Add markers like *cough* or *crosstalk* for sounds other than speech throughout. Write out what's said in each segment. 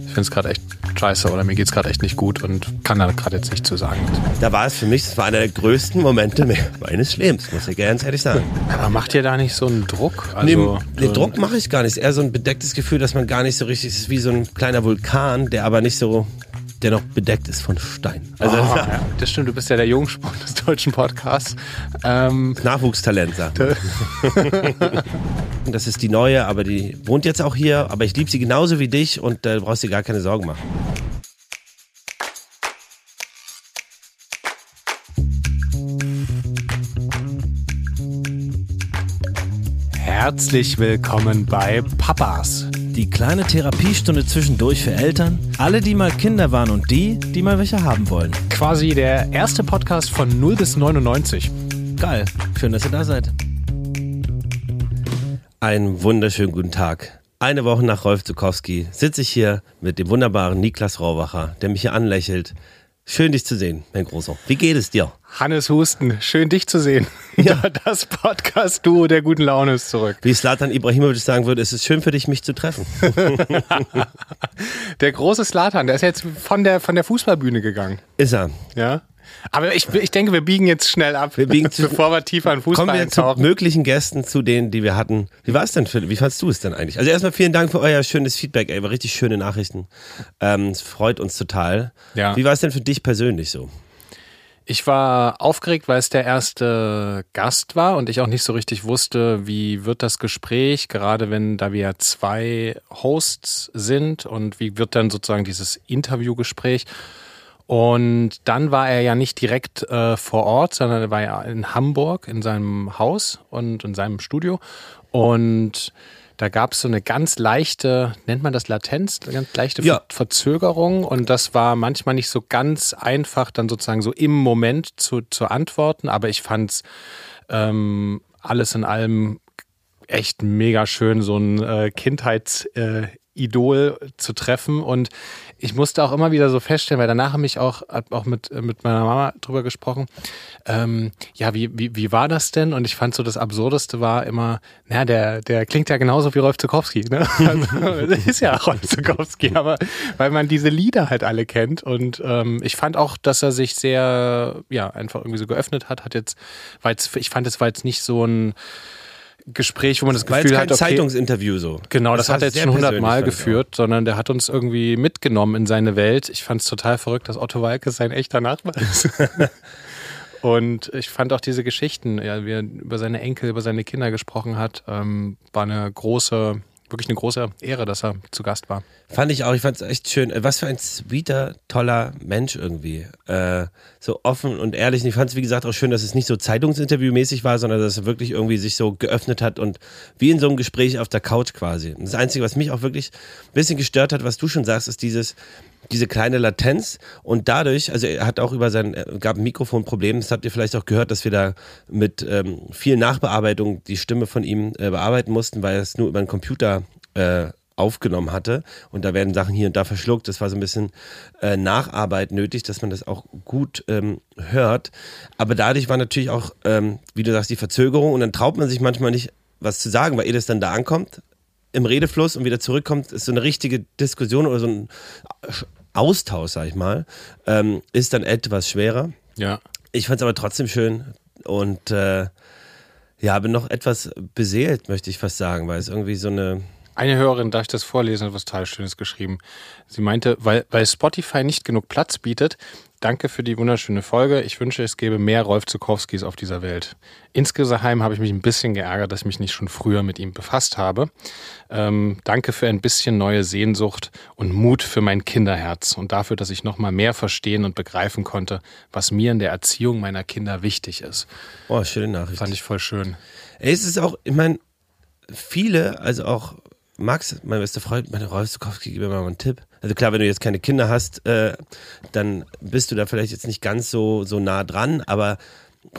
ich finde es gerade echt scheiße oder mir geht es gerade echt nicht gut und kann da gerade jetzt nicht zu sagen. Da war es für mich, das war einer der größten Momente meines Lebens, muss ich ganz ehrlich sagen. Aber macht ihr da nicht so einen Druck? Also, nee, nee Druck mache ich gar nicht. Eher so ein bedecktes Gefühl, dass man gar nicht so richtig ist wie so ein kleiner Vulkan, der aber nicht so der noch bedeckt ist von Stein. Also, oh, ja, *laughs* das stimmt, du bist ja der Jungspund des deutschen Podcasts. Ähm, Nachwuchstalent, sag *laughs* Das ist die neue, aber die wohnt jetzt auch hier. Aber ich liebe sie genauso wie dich und da äh, brauchst du dir gar keine Sorgen machen. Herzlich willkommen bei Papas die kleine Therapiestunde zwischendurch für Eltern, alle, die mal Kinder waren und die, die mal welche haben wollen. Quasi der erste Podcast von 0 bis 99. Geil. Schön, dass ihr da seid. Einen wunderschönen guten Tag. Eine Woche nach Rolf Zukowski sitze ich hier mit dem wunderbaren Niklas Rauwacher, der mich hier anlächelt, Schön, dich zu sehen, mein Großer. Wie geht es dir? Hannes Husten, schön, dich zu sehen. *laughs* Ja. *laughs* Das Podcast-Duo der guten Laune ist zurück. Wie Slatan Ibrahimovic sagen würde, es ist schön für dich, mich zu treffen. *laughs* der große Slatan, der ist jetzt von der, von der Fußballbühne gegangen. Ist er. Ja. Aber ich, ich denke, wir biegen jetzt schnell ab, wir biegen zu, bevor wir tiefer in Fußball Kommen wir eintauchen. zu möglichen Gästen, zu denen, die wir hatten. Wie war es denn? Für, wie fandst du es denn eigentlich? Also erstmal vielen Dank für euer schönes Feedback, ey, war richtig schöne Nachrichten. Ähm, es freut uns total. Ja. Wie war es denn für dich persönlich so? Ich war aufgeregt, weil es der erste Gast war und ich auch nicht so richtig wusste, wie wird das Gespräch, gerade wenn da wir zwei Hosts sind und wie wird dann sozusagen dieses Interviewgespräch. Und dann war er ja nicht direkt äh, vor Ort, sondern er war ja in Hamburg in seinem Haus und in seinem Studio. Und da gab es so eine ganz leichte, nennt man das Latenz, eine ganz leichte ja. Verzögerung. Und das war manchmal nicht so ganz einfach, dann sozusagen so im Moment zu, zu antworten. Aber ich fand es ähm, alles in allem echt mega schön, so ein äh, Kindheitsidol äh, zu treffen. Und ich musste auch immer wieder so feststellen, weil danach habe ich auch, auch mit, mit meiner Mama drüber gesprochen. Ähm, ja, wie, wie, wie war das denn? Und ich fand so das Absurdeste war immer, naja, der, der klingt ja genauso wie Rolf Zukowski. Ne? *laughs* Also, ist ja Rolf Zukowski, aber weil man diese Lieder halt alle kennt. Und ähm, ich fand auch, dass er sich sehr, ja, einfach irgendwie so geöffnet hat. Hat jetzt, weil ich fand, es war jetzt nicht so ein Gespräch, wo man das Gefühl hat, okay, Zeitungsinterview so. Genau, das, das hat er jetzt schon hundertmal geführt, auch. sondern der hat uns irgendwie mitgenommen in seine Welt. Ich fand es total verrückt, dass Otto Walke sein echter Nachbar ist. *laughs* Und ich fand auch diese Geschichten, ja, wie er über seine Enkel, über seine Kinder gesprochen hat, ähm, war eine große wirklich eine große Ehre, dass er zu Gast war. Fand ich auch, ich fand es echt schön. Was für ein sweeter, toller Mensch irgendwie. Äh, so offen und ehrlich. Und ich fand es, wie gesagt, auch schön, dass es nicht so Zeitungsinterviewmäßig war, sondern dass er wirklich irgendwie sich so geöffnet hat und wie in so einem Gespräch auf der Couch quasi. Das Einzige, was mich auch wirklich ein bisschen gestört hat, was du schon sagst, ist dieses, diese kleine Latenz und dadurch, also er hat auch über sein, gab ein Mikrofonproblem, das habt ihr vielleicht auch gehört, dass wir da mit ähm, viel Nachbearbeitung die Stimme von ihm äh, bearbeiten mussten, weil er es nur über einen Computer äh, aufgenommen hatte und da werden Sachen hier und da verschluckt. Das war so ein bisschen äh, Nacharbeit nötig, dass man das auch gut ähm, hört. Aber dadurch war natürlich auch, ähm, wie du sagst, die Verzögerung und dann traut man sich manchmal nicht, was zu sagen, weil ihr das dann da ankommt im Redefluss und wieder zurückkommt, ist so eine richtige Diskussion oder so ein Austausch, sag ich mal, ähm, ist dann etwas schwerer. Ja. Ich fand es aber trotzdem schön und äh, ja, bin noch etwas beseelt, möchte ich fast sagen, weil es irgendwie so eine. Eine Hörerin, darf ich das vorlesen, hat was total Schönes geschrieben. Sie meinte, weil, weil Spotify nicht genug Platz bietet, Danke für die wunderschöne Folge. Ich wünsche, es gäbe mehr Rolf Zukowskis auf dieser Welt. Insgeheim habe ich mich ein bisschen geärgert, dass ich mich nicht schon früher mit ihm befasst habe. Ähm, danke für ein bisschen neue Sehnsucht und Mut für mein Kinderherz und dafür, dass ich noch mal mehr verstehen und begreifen konnte, was mir in der Erziehung meiner Kinder wichtig ist. Oh, schöne Nachricht. Fand ich voll schön. Ey, es ist auch, ich meine, viele, also auch Max, mein bester Freund, meine Rolf Zukowski, gib mir mal einen Tipp. Also klar, wenn du jetzt keine Kinder hast, äh, dann bist du da vielleicht jetzt nicht ganz so, so nah dran, aber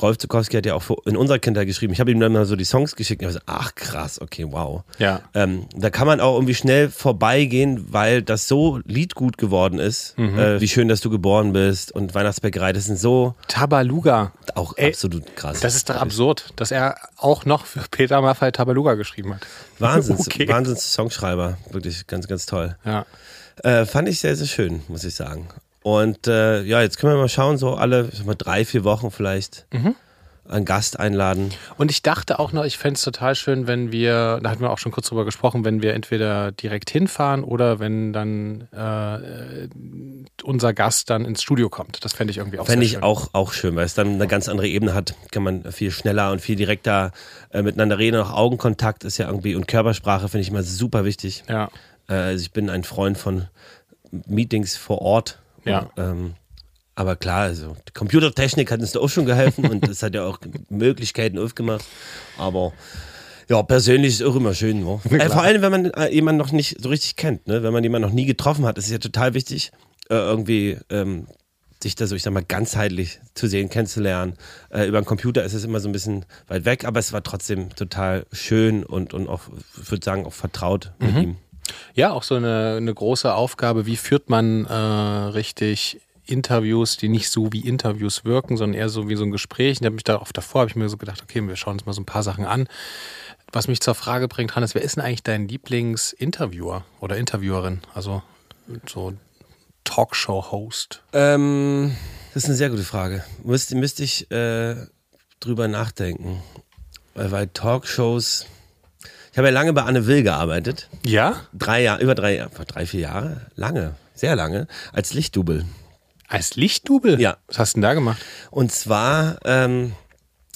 Rolf Zukowski hat ja auch in unserer Kindheit geschrieben. Ich habe ihm dann mal so die Songs geschickt und ich habe gesagt, ach krass, okay, wow. Ja. Ähm, da kann man auch irgendwie schnell vorbeigehen, weil das so liedgut geworden ist. Mhm. Äh, wie schön, dass du geboren bist und Weihnachtsbäckerei, das sind so. Tabaluga. Auch Ey, absolut krass. Das ist doch absurd, dass er auch noch für Peter Maffay Tabaluga geschrieben hat. Wahnsinns, *laughs* okay. Wahnsinns Songschreiber. Wirklich ganz, ganz toll. Ja. Äh, fand ich sehr, sehr schön, muss ich sagen. Und äh, ja, jetzt können wir mal schauen, so alle ich mal, drei, vier Wochen vielleicht Mhm. einen Gast einladen. Und ich dachte auch noch, ich fände es total schön, wenn wir, da hatten wir auch schon kurz drüber gesprochen, wenn wir entweder direkt hinfahren oder wenn dann äh, unser Gast dann ins Studio kommt. Das fände ich irgendwie auch Fände sehr ich schön. auch, auch schön, weil es dann eine ganz andere Ebene hat. Kann man viel schneller und viel direkter äh, miteinander reden. Auch Augenkontakt ist ja irgendwie und Körpersprache finde ich immer super wichtig. Ja. Äh, also ich bin ein Freund von Meetings vor Ort. Ja. Ähm, aber klar, also die Computertechnik hat uns da auch schon geholfen und es hat ja auch Möglichkeiten aufgemacht. Aber ja, persönlich ist es auch immer schön. Ne? Äh, vor allem, wenn man äh, jemanden noch nicht so richtig kennt, ne? wenn man jemanden noch nie getroffen hat, ist es ja total wichtig, äh, irgendwie ähm, sich da so, ich sag mal, ganzheitlich zu sehen, kennenzulernen. Äh, über den Computer ist es immer so ein bisschen weit weg, aber es war trotzdem total schön und, und auch, ich würde sagen, auch vertraut mit ihm. Ja, auch so eine, eine große Aufgabe. Wie führt man äh, richtig Interviews, die nicht so wie Interviews wirken, sondern eher so wie so ein Gespräch. Und habe mich da oft davor, habe ich mir so gedacht, okay, wir schauen uns mal so ein paar Sachen an. Was mich zur Frage bringt, Hannes, wer ist denn eigentlich dein Lieblingsinterviewer oder Interviewerin? Also so Talkshow-Host. Ähm, das ist eine sehr gute Frage. Müsste, müsste ich äh, drüber nachdenken. Weil, weil Talkshows. Ich habe ja lange bei Anne Will gearbeitet. Ja? Drei Jahre, über drei, Jahre, drei, vier Jahre. Lange, sehr lange. Als Lichtdubel. Als Lichtdubel? Ja. Was hast du denn da gemacht? Und zwar ähm,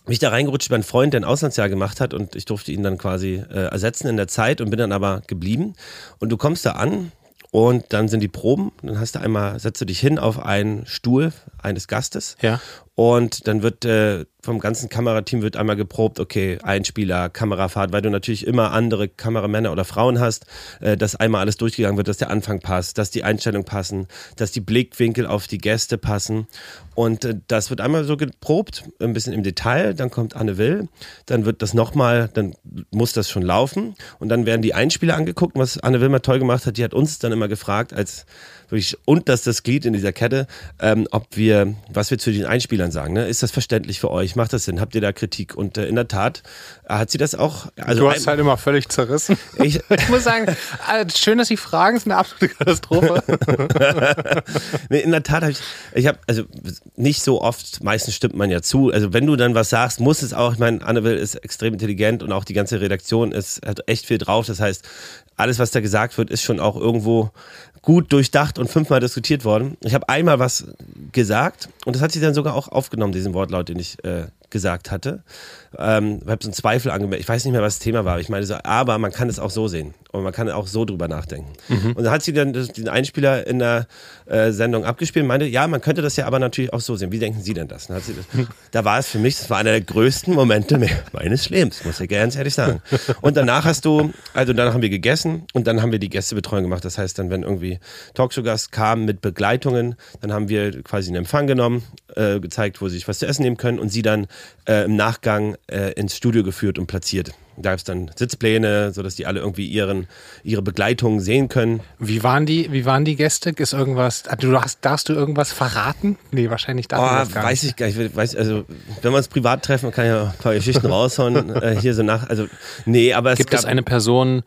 bin ich da reingerutscht einen Freund, der ein Auslandsjahr gemacht hat und ich durfte ihn dann quasi äh, ersetzen in der Zeit und bin dann aber geblieben. Und du kommst da an und dann sind die Proben. Dann hast du einmal, setzt du dich hin auf einen Stuhl eines Gastes Ja. und dann wird äh, vom ganzen Kamerateam wird einmal geprobt, okay, Einspieler, Kamerafahrt, weil du natürlich immer andere Kameramänner oder Frauen hast, äh, dass einmal alles durchgegangen wird, dass der Anfang passt, dass die Einstellungen passen, dass die Blickwinkel auf die Gäste passen. Und äh, das wird einmal so geprobt, ein bisschen im Detail, dann kommt Anne Will, dann wird das nochmal, dann muss das schon laufen und dann werden die Einspieler angeguckt, was Anne Will mal toll gemacht hat, die hat uns dann immer gefragt, als wirklich unterstes Glied in dieser Kette, ähm, ob wir, was wir zu den Einspielern sagen. Ne? Ist das verständlich für euch? Macht das Sinn? Habt ihr da Kritik? Und äh, in der Tat äh, hat sie das auch. Also du hast halt immer völlig zerrissen. ich, *laughs* Ich muss sagen, äh, schön, dass Sie fragen, ist eine absolute Katastrophe. *laughs* nee, in der Tat habe ich, ich habe, also nicht so oft, meistens stimmt man ja zu. Also wenn du dann was sagst, muss es auch, ich meine, Anne Will ist extrem intelligent und auch die ganze Redaktion ist, hat echt viel drauf. Das heißt, alles, was da gesagt wird, ist schon auch irgendwo gut durchdacht und fünfmal diskutiert worden. Ich habe einmal was gesagt und das hat sie dann sogar auch aufgenommen, diesen Wortlaut, den ich äh, gesagt hatte. Ähm, ich habe so einen Zweifel angemeldet. Ich weiß nicht mehr, was das Thema war. Ich meine so, aber man kann es auch so sehen und man kann auch so drüber nachdenken. Und dann hat sie dann den Einspieler in der äh, Sendung abgespielt und meinte, ja, man könnte das ja aber natürlich auch so sehen. Wie denken Sie denn das? Das *laughs* da war es für mich, das war einer der größten Momente me- *laughs* meines Lebens, muss ich ganz ehrlich sagen. Und danach hast du, also danach haben wir gegessen und dann haben wir die Gästebetreuung gemacht. Das heißt dann, wenn irgendwie Talkshow-Gast kam mit Begleitungen, dann haben wir quasi einen Empfang genommen, äh, gezeigt, wo sie sich was zu essen nehmen können und sie dann äh, im Nachgang äh, ins Studio geführt und platziert. Da gab es dann Sitzpläne, sodass die alle irgendwie ihren, ihre Begleitungen sehen können. Wie waren die, wie waren die Gäste? Ist irgendwas, ah, du hast, darfst du irgendwas verraten? Nee, wahrscheinlich darf Oh, das gar weiß nicht. ich gar nicht. Weiß, also, wenn wir uns privat treffen, kann ich ja ein paar Geschichten raushauen. äh, hier so nach. Also, nee, aber es Gibt gab, es eine Person,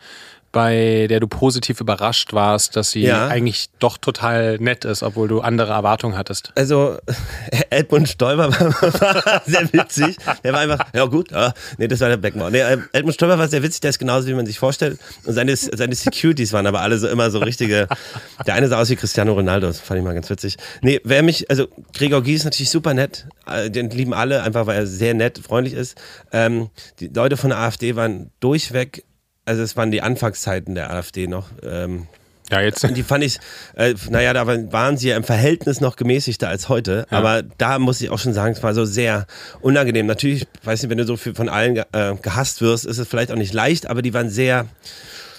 bei der du positiv überrascht warst, dass sie Ja. eigentlich doch total nett ist, obwohl du andere Erwartungen hattest? Also, *laughs* Edmund Stoiber war, sehr witzig. Der war einfach, ja gut, ja, nee, das war der Beckmauer. Nee, äh, Edmund Stoiber war sehr witzig, der ist genauso, wie man sich vorstellt. Und seine, seine Securities waren aber alle so immer so richtige, der eine sah aus wie Cristiano Ronaldo, das fand ich mal ganz witzig. Nee, wer mich, also Gregor Gies ist natürlich super nett, äh, den lieben alle, einfach weil er sehr nett, freundlich ist. Ähm, die Leute von der AfD waren durchweg, also es waren die Anfangszeiten der AfD noch, ähm, Ja, jetzt. und die fand ich, äh, naja, da waren sie ja im Verhältnis noch gemäßigter als heute. Ja. Aber da muss ich auch schon sagen, es war so sehr unangenehm. Natürlich, weiß nicht, wenn du so viel von allen äh, gehasst wirst, ist es vielleicht auch nicht leicht, aber die waren sehr,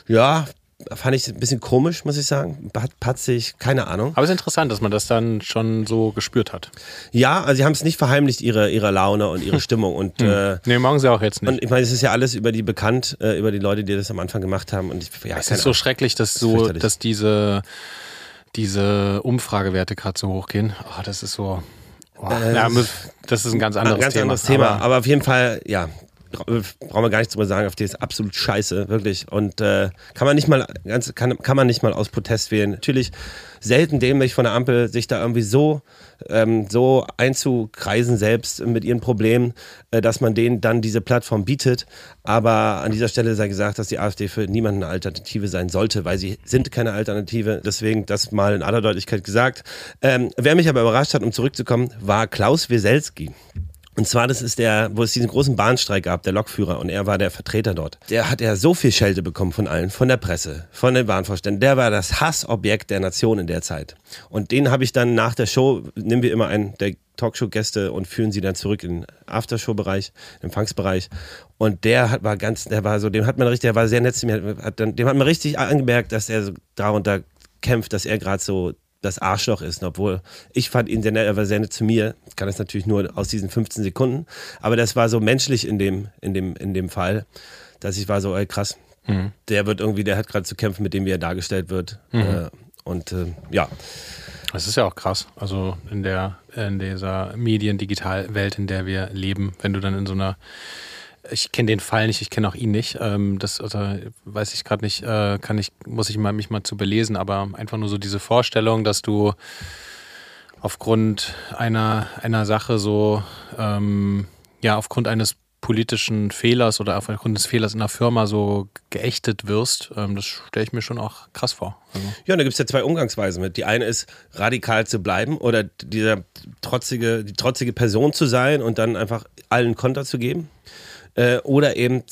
ja, fand ich ein bisschen komisch, muss ich sagen. Pat- Patzig, keine Ahnung. Aber es ist interessant, dass man das dann schon so gespürt hat. Ja, also sie haben es nicht verheimlicht, ihre, ihre Laune und ihre *laughs* Stimmung. Und, äh, Nee, morgen sie auch jetzt nicht. und ich meine, es ist ja alles über die bekannt, äh, über die Leute, die das am Anfang gemacht haben. Und ich, ja, es ist so Ahnung. schrecklich, dass so, dass diese, diese Umfragewerte gerade so hochgehen. Oh, das ist so. Oh, Äh, ja, das ist ein ganz anderes ein ganz Thema. anderes Thema. Aber Aber, auf jeden Fall, ja. Brauchen wir gar nichts drüber sagen, AfD ist absolut scheiße, wirklich. Und äh, kann man nicht mal ganz, kann, kann man nicht mal aus Protest wählen. Natürlich selten dämlich von der Ampel, sich da irgendwie so, ähm, so einzukreisen selbst mit ihren Problemen, äh, dass man denen dann diese Plattform bietet. Aber an dieser Stelle sei gesagt, dass die AfD für niemanden eine Alternative sein sollte, weil sie sind keine Alternative. Deswegen das mal in aller Deutlichkeit gesagt. Ähm, wer mich aber überrascht hat, um zurückzukommen, war Klaus Wieselski. Und zwar, das ist der, wo es diesen großen Bahnstreik gab, der Lokführer, und er war der Vertreter dort. Der hat ja so viel Schelte bekommen von allen, von der Presse, von den Bahnvorständen. Der war das Hassobjekt der Nation in der Zeit. Und den habe ich dann nach der Show, nehmen wir immer einen der Talkshow-Gäste und führen sie dann zurück in den Aftershow-Bereich, Empfangsbereich. Und der hat, war ganz, der war so, dem hat man richtig, der war sehr nett zu mir, hat dann, dem hat man richtig angemerkt, dass er so darunter kämpft, dass er gerade so das Arschloch ist. obwohl ich fand ihn sehr nett, er war sehr nett zu mir. Ich kann das natürlich nur aus diesen 15 Sekunden. Aber das war so menschlich in dem, in dem, in dem Fall, dass ich war so, ey, krass. Mhm. Der wird irgendwie, der hat gerade zu kämpfen mit dem, wie er dargestellt wird. Mhm. Äh, und äh, ja. Das ist ja auch krass. Also in der, in dieser Medien-Digital-Welt, in der wir leben, wenn du dann in so einer ich kenne den Fall nicht, ich kenne auch ihn nicht. Ähm, das also, weiß ich gerade nicht, äh, kann ich, muss ich mal, mich mal zu belesen, aber einfach nur so diese Vorstellung, dass du aufgrund einer, einer Sache so, ähm, ja, aufgrund eines politischen Fehlers oder aufgrund des Fehlers in der Firma so geächtet wirst, ähm, das stelle ich mir schon auch krass vor. Also. Ja, und da gibt es ja zwei Umgangsweisen mit. Die eine ist, radikal zu bleiben oder dieser trotzige, die trotzige Person zu sein und dann einfach allen Konter zu geben. Äh, oder eben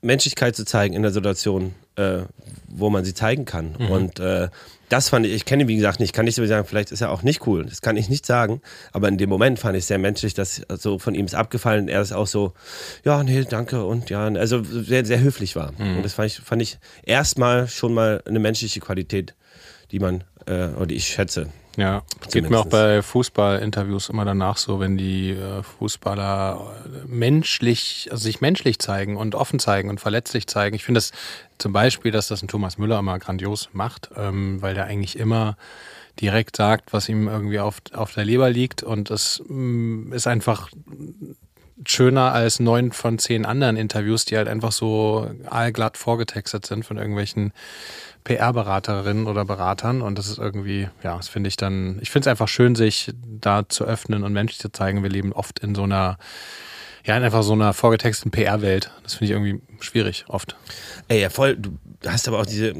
Menschlichkeit zu zeigen in der Situation, äh, wo man sie zeigen kann. Mhm. Und äh, das fand ich, ich kenne ihn wie gesagt nicht, kann ich so sagen, vielleicht ist er auch nicht cool, das kann ich nicht sagen, aber in dem Moment fand ich sehr menschlich, dass so von ihm ist abgefallen, er ist auch so, ja, nee, danke und ja, also sehr, sehr höflich war. Mhm. Und das fand ich, fand ich erstmal schon mal eine menschliche Qualität, die man, äh, oder die ich schätze. Ja, geht mir auch bei Fußballinterviews immer danach so, wenn die äh, Fußballer menschlich, also sich menschlich zeigen und offen zeigen und verletzlich zeigen. Ich finde das zum Beispiel, dass das ein Thomas Müller immer grandios macht, ähm, weil der eigentlich immer direkt sagt, was ihm irgendwie auf, auf der Leber liegt und es mm, ist einfach schöner als neun von zehn anderen Interviews, die halt einfach so allglatt vorgetextet sind von irgendwelchen PR-Beraterinnen oder Beratern und das ist irgendwie, ja, das finde ich dann, ich finde es einfach schön, sich da zu öffnen und menschlich zu zeigen. Wir leben oft in so einer, ja, in einfach so einer vorgetexteten PR-Welt. Das finde ich irgendwie schwierig, oft. Ey, ja, voll, du hast aber auch diese,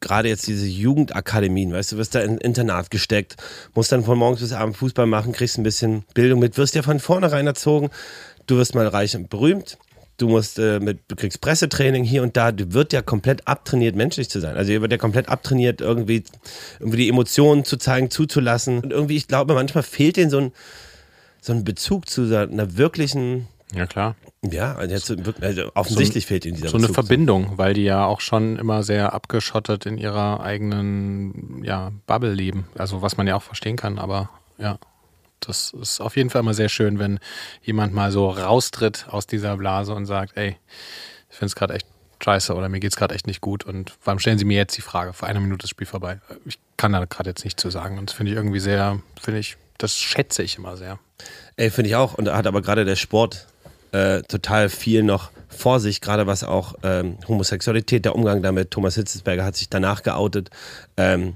gerade jetzt diese Jugendakademien, weißt du, wirst da in Internat gesteckt, musst dann von morgens bis abends Fußball machen, kriegst ein bisschen Bildung mit, wirst ja von vornherein erzogen, du wirst mal reich und berühmt, du musst äh, mit, du kriegst Pressetraining hier und da, du wird ja komplett abtrainiert, menschlich zu sein. Also ihr wird ja komplett abtrainiert, irgendwie, irgendwie die Emotionen zu zeigen, zuzulassen. Und irgendwie, ich glaube, manchmal fehlt denen so ein, so ein Bezug zu einer wirklichen ja, klar. Ja, also, also offensichtlich so, fehlt ihnen dieser So eine Bezug Verbindung, weil die ja auch schon immer sehr abgeschottet in ihrer eigenen ja, Bubble leben. Also was man ja auch verstehen kann, aber ja das ist auf jeden Fall immer sehr schön, wenn jemand mal so raustritt aus dieser Blase und sagt, ey, ich finde es gerade echt scheiße oder mir geht es gerade echt nicht gut und warum stellen Sie mir jetzt die Frage? Vor einer Minute das Spiel vorbei. Ich kann da gerade jetzt nicht zu sagen und das finde ich irgendwie sehr, finde ich, das schätze ich immer sehr. Ey, finde ich auch und da hat aber gerade der Sport äh, total viel noch vor sich, gerade was auch ähm, Homosexualität, der Umgang damit. Thomas Hitzesberger hat sich danach geoutet. Ähm,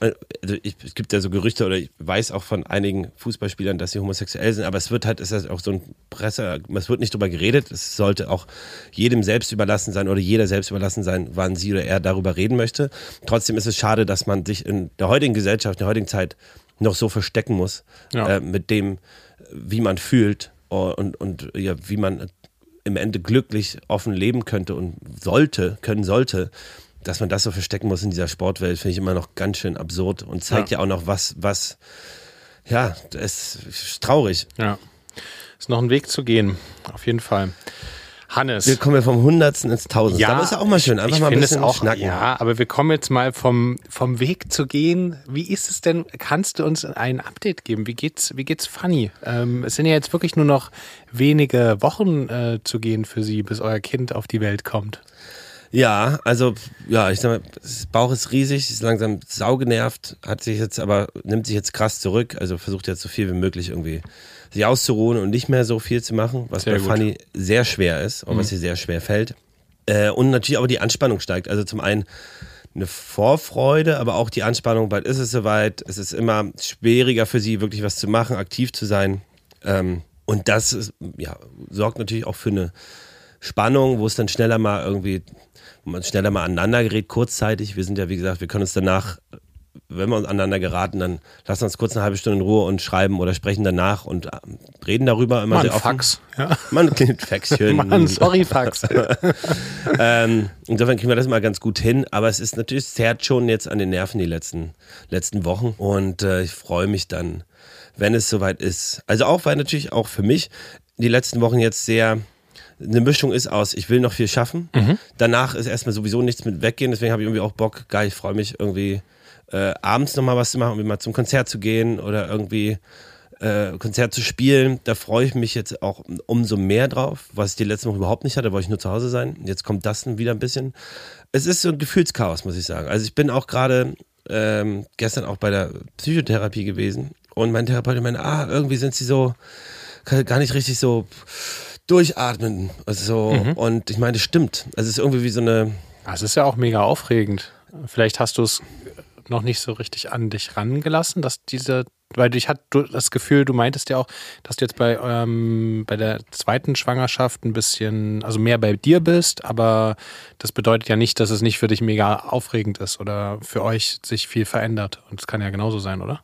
also ich, es gibt ja so Gerüchte oder ich weiß auch von einigen Fußballspielern, dass sie homosexuell sind, aber es wird halt, es ist auch so ein Presse, es wird nicht drüber geredet, es sollte auch jedem selbst überlassen sein oder jeder selbst überlassen sein, wann sie oder er darüber reden möchte. Trotzdem ist es schade, dass man sich in der heutigen Gesellschaft, in der heutigen Zeit noch so verstecken muss ja. äh, mit dem, wie man fühlt und, und ja, wie man im Ende glücklich offen leben könnte und sollte, können sollte dass man das so verstecken muss in dieser Sportwelt, finde ich immer noch ganz schön absurd und zeigt ja, ja auch noch was, was, ja, es ist traurig. Ja. Ist noch ein Weg zu gehen, auf jeden Fall. Hannes. Wir kommen ja vom Hundertsten ins Tausendste. Ja, aber ist ja auch mal schön, einfach mal ein bisschen auch, schnacken. Ja, aber wir kommen jetzt mal vom, vom Weg zu gehen. Wie ist es denn? Kannst du uns ein Update geben? Wie geht's, wie geht's Funny? Ähm, es sind ja jetzt wirklich nur noch wenige Wochen äh, zu gehen für Sie, bis euer Kind auf die Welt kommt. Ja, also ja, ich sag mal, das Bauch ist riesig, ist langsam saugenervt, hat sich jetzt aber, nimmt sich jetzt krass zurück, also versucht jetzt so viel wie möglich irgendwie sich auszuruhen und nicht mehr so viel zu machen, was Sehr bei gut. Fanny sehr schwer ist und was ihr sehr schwer fällt. Äh, und natürlich auch die Anspannung steigt. Also zum einen eine Vorfreude, aber auch die Anspannung, bald ist es soweit. Es ist immer schwieriger für sie, wirklich was zu machen, aktiv zu sein. Ähm, und das ist, ja, sorgt natürlich auch für eine Spannung, wo es dann schneller mal irgendwie, wo man schneller mal aneinander gerät, kurzzeitig. Wir sind ja, wie gesagt, wir können uns danach, wenn wir uns aneinander geraten, dann lassen wir uns kurz eine halbe Stunde in Ruhe und schreiben oder sprechen danach und äh, reden darüber immer Mann, sehr offen. Fax. Ja. Mann, klingt Faxchen. Mann, sorry, Fax. *laughs* *laughs* Ähm, insofern kriegen wir das mal ganz gut hin, aber es ist natürlich, es zerrt schon jetzt an den Nerven die letzten, letzten Wochen und äh, ich freue mich dann, wenn es soweit ist. Also auch, weil natürlich auch für mich die letzten Wochen jetzt sehr eine Mischung ist aus, ich will noch viel schaffen. Danach ist erstmal sowieso nichts mit weggehen, deswegen habe ich irgendwie auch Bock, geil, ich freue mich irgendwie äh, abends nochmal was zu machen, irgendwie mal zum Konzert zu gehen oder irgendwie äh, Konzert zu spielen. Da freue ich mich jetzt auch umso mehr drauf, was ich die letzten Wochen überhaupt nicht hatte, da wollte ich nur zu Hause sein. Jetzt kommt das dann wieder ein bisschen. Es ist so ein Gefühlschaos, muss ich sagen. Also ich bin auch gerade ähm, gestern auch bei der Psychotherapie gewesen und mein Therapeut meinte, ah, irgendwie sind sie so gar nicht richtig so durchatmen. Also, Und ich meine, das stimmt. Also es ist irgendwie wie so eine, Es ist ja auch mega aufregend. Vielleicht hast du es noch nicht so richtig an dich rangelassen, dass diese, weil ich hatte das Gefühl, du meintest ja auch, dass du jetzt bei, ähm, bei der zweiten Schwangerschaft ein bisschen, also mehr bei dir bist, aber das bedeutet ja nicht, dass es nicht für dich mega aufregend ist oder für euch sich viel verändert. Und es kann ja genauso sein, oder?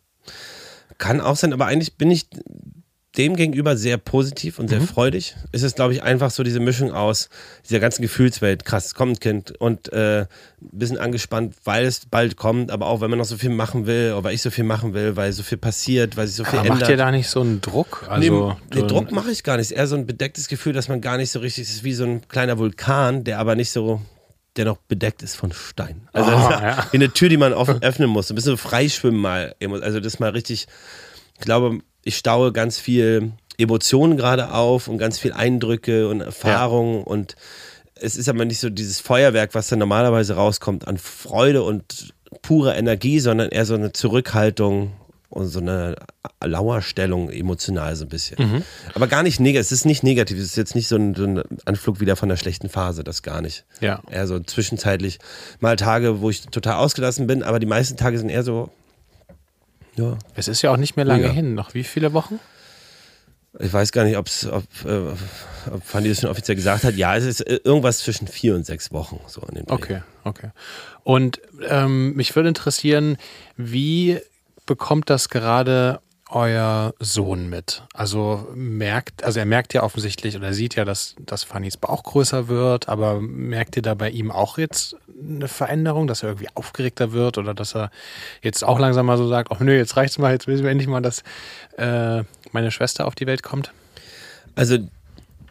Kann auch sein, aber eigentlich bin ich dem gegenüber sehr positiv und sehr freudig. Es ist, glaube ich, einfach so diese Mischung aus dieser ganzen Gefühlswelt. Krass, es kommt ein Kind und äh, ein bisschen angespannt, weil es bald kommt, aber auch, weil man noch so viel machen will oder weil ich so viel machen will, weil so viel passiert, weil sich so viel Aber ändert. macht ihr da nicht so einen Druck? Also, nee, du- Druck mache ich gar nicht. Es ist eher so ein bedecktes Gefühl, dass man gar nicht so richtig, ist wie so ein kleiner Vulkan, der aber nicht so, der noch bedeckt ist von Stein. Also *laughs* Oh, ja. wie eine Tür, die man offen öffnen muss. Ein bisschen so freischwimmen mal. Also das mal richtig, ich glaube, ich staue ganz viel Emotionen gerade auf und ganz viel Eindrücke und Erfahrungen und es ist aber nicht so dieses Feuerwerk, was dann normalerweise rauskommt an Freude und pure Energie, sondern eher so eine Zurückhaltung und so eine Lauerstellung emotional so ein bisschen. Aber gar nicht negativ, es ist nicht negativ, es ist jetzt nicht so ein, so ein Anflug wieder von der schlechten Phase, das gar nicht. Ja. Eher so zwischenzeitlich mal Tage, wo ich total ausgelassen bin, aber die meisten Tage sind eher so, ja, Es ist ja auch nicht mehr lange Mega. hin. Noch wie viele Wochen? ich weiß gar nicht, ob's, ob, äh, ob Fanny das schon offiziell gesagt hat. Ja, es ist äh, irgendwas zwischen vier und sechs Wochen, so in dem Dreh. Okay, okay. Und ähm, mich würde interessieren, wie bekommt das gerade euer Sohn mit? Also merkt, also er merkt ja offensichtlich oder sieht ja, dass, dass Fannys Bauch größer wird, aber merkt ihr da bei ihm auch jetzt eine Veränderung, dass er irgendwie aufgeregter wird oder dass er jetzt auch langsam mal so sagt, oh nö, jetzt reicht's mal, jetzt wissen wir endlich mal, dass äh, meine Schwester auf die Welt kommt? Also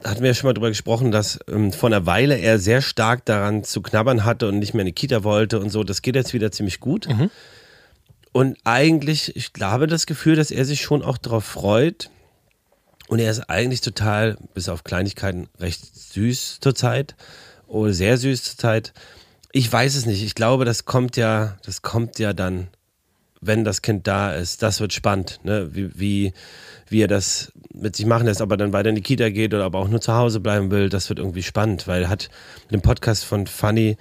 hatten wir ja schon mal drüber gesprochen, dass ähm, vor einer Weile er sehr stark daran zu knabbern hatte und nicht mehr in die Kita wollte und so. Das geht jetzt wieder ziemlich gut. Und eigentlich, ich glaube, das Gefühl, dass er sich schon auch darauf freut. Und er ist eigentlich total, bis auf Kleinigkeiten, recht süß zurzeit. Oder sehr süß zurzeit. Ich weiß es nicht. Ich glaube, das kommt ja, das kommt ja dann, wenn das Kind da ist. Das wird spannend, ne? Wie, wie, wie er das mit sich machen lässt, ob er dann weiter in die Kita geht oder ob er auch nur zu Hause bleiben will. Das wird irgendwie spannend, weil er hat in dem Podcast von Funny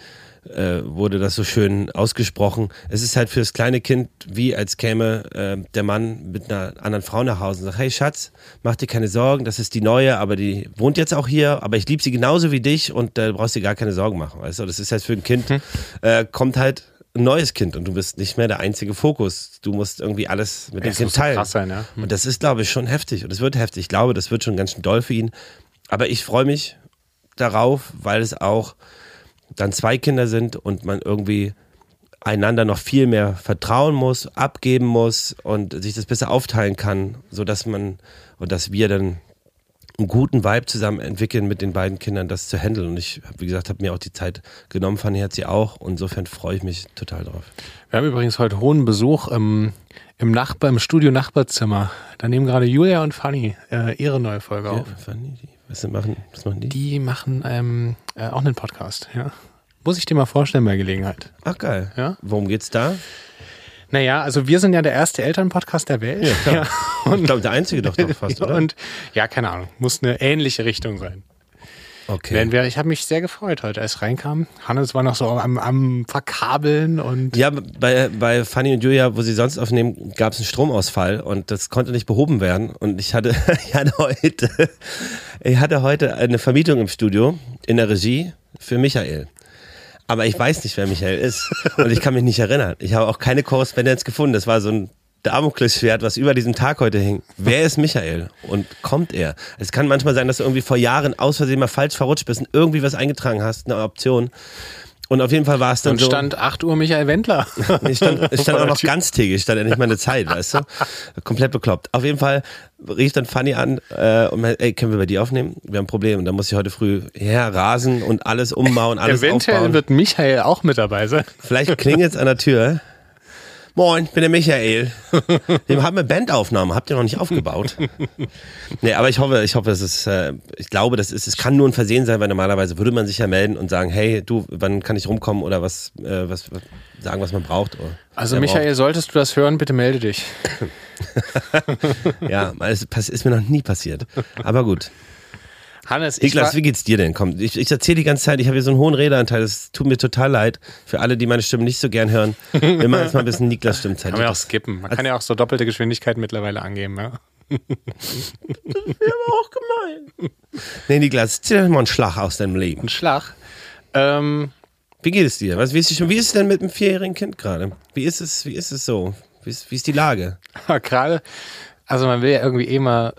äh, wurde das so schön ausgesprochen. Es ist halt für das kleine Kind wie als käme äh, der Mann mit einer anderen Frau nach Hause und sagt, hey Schatz, mach dir keine Sorgen, das ist die neue, aber die wohnt jetzt auch hier, aber ich liebe sie genauso wie dich und da brauchst du dir gar keine Sorgen machen. Weißt du, das ist halt für ein Kind, äh, kommt halt ein neues Kind und du bist nicht mehr der einzige Fokus. Du musst irgendwie alles mit dem Das Kind teilen. krass sein, ja. Hm. Und das ist, glaube ich, schon heftig. Und es wird heftig. Ich glaube, das wird schon ganz schön doll für ihn. Aber ich freue mich darauf, weil es auch dann zwei Kinder sind und man irgendwie einander noch viel mehr vertrauen muss, abgeben muss und sich das besser aufteilen kann, sodass man und dass wir dann einen guten Vibe zusammen entwickeln mit den beiden Kindern, das zu handeln. Und ich, wie gesagt, habe mir auch die Zeit genommen, Fanny hat sie auch. Insofern freue ich mich total drauf. Wir haben übrigens heute hohen Besuch im, im Nachbar, im Studio-Nachbarzimmer. Da nehmen gerade Julia und Fanny äh, ihre neue Folge auf. Ja, Fanny, die, was, machen, was machen die? Die machen ähm, äh, auch einen Podcast, ja. Muss ich dir mal vorstellen bei Gelegenheit. Ach geil. Ja? Worum geht's da? Naja, also wir sind ja der erste Elternpodcast der Welt. Ja, ich glaube, der einzige doch noch fast, *laughs* oder? Und ja, keine Ahnung, muss eine ähnliche Richtung sein. Okay. Wir, ich habe mich sehr gefreut heute, als reinkam. Hannes war noch so am, am Verkabeln und Ja, bei, bei Fanny und Julia, wo sie sonst aufnehmen, gab es einen Stromausfall und das konnte nicht behoben werden. Und ich hatte, *laughs* ich hatte heute, ich hatte heute eine Vermietung im Studio in der Regie für Michael. Aber ich weiß nicht, wer Michael ist. Und ich kann mich nicht erinnern. Ich habe auch keine Korrespondenz gefunden. Das war so ein Damoklesschwert, was über diesem Tag heute hing. Wer ist Michael? Und kommt er? Es kann manchmal sein, dass du irgendwie vor Jahren aus Versehen mal falsch verrutscht bist und irgendwie was eingetragen hast, eine Option. Und auf jeden Fall war es dann und so. stand 8 Uhr Michael Wendler. *laughs* Ich stand, ich stand auch noch ganztägig, stand ja nicht mal eine Zeit, weißt du? Komplett bekloppt. Auf jeden Fall rief dann Fanny an äh, und meinte, ey, können wir bei dir aufnehmen? Wir haben ein Problem. Und dann muss ich heute früh herrasen und alles umbauen, alles Eventuell aufbauen. wird Michael auch mit dabei sein. Vielleicht klingelt es an der Tür. Moin, ich bin der Michael. *laughs* Wir haben eine Bandaufnahme, habt ihr noch nicht aufgebaut? *laughs* Nee, aber ich hoffe, ich hoffe, es ist, äh, ich glaube, das ist, es kann nur ein Versehen sein, weil normalerweise würde man sich ja melden und sagen, hey, du, wann kann ich rumkommen oder was, äh, was, sagen, was man braucht. Also Michael, solltest du das hören, bitte melde dich. braucht. *laughs* Ja, es ist mir noch nie passiert. Aber gut. Hannes, Niklas, wie geht's dir denn? Komm, ich, ich erzähle die ganze Zeit, ich habe hier so einen hohen Redeanteil, das tut mir total leid. Für alle, die meine Stimme nicht so gern hören. Wir machen jetzt mal ein bisschen Niklas Stimmzeit. *laughs* kann man ja auch skippen. Man kann ja auch so doppelte Geschwindigkeit mittlerweile angeben. Ja? *laughs* auch gemein. Nee, Niklas, erzähl doch mal einen Schlag aus deinem Leben. Ein Schlag. Ähm, Wie geht es dir? Was, wie, ist, es- wie ist es denn mit dem vierjährigen Kind gerade? Wie ist es, wie ist es so? Wie ist, wie ist die Lage? *laughs* gerade, also man will ja irgendwie mal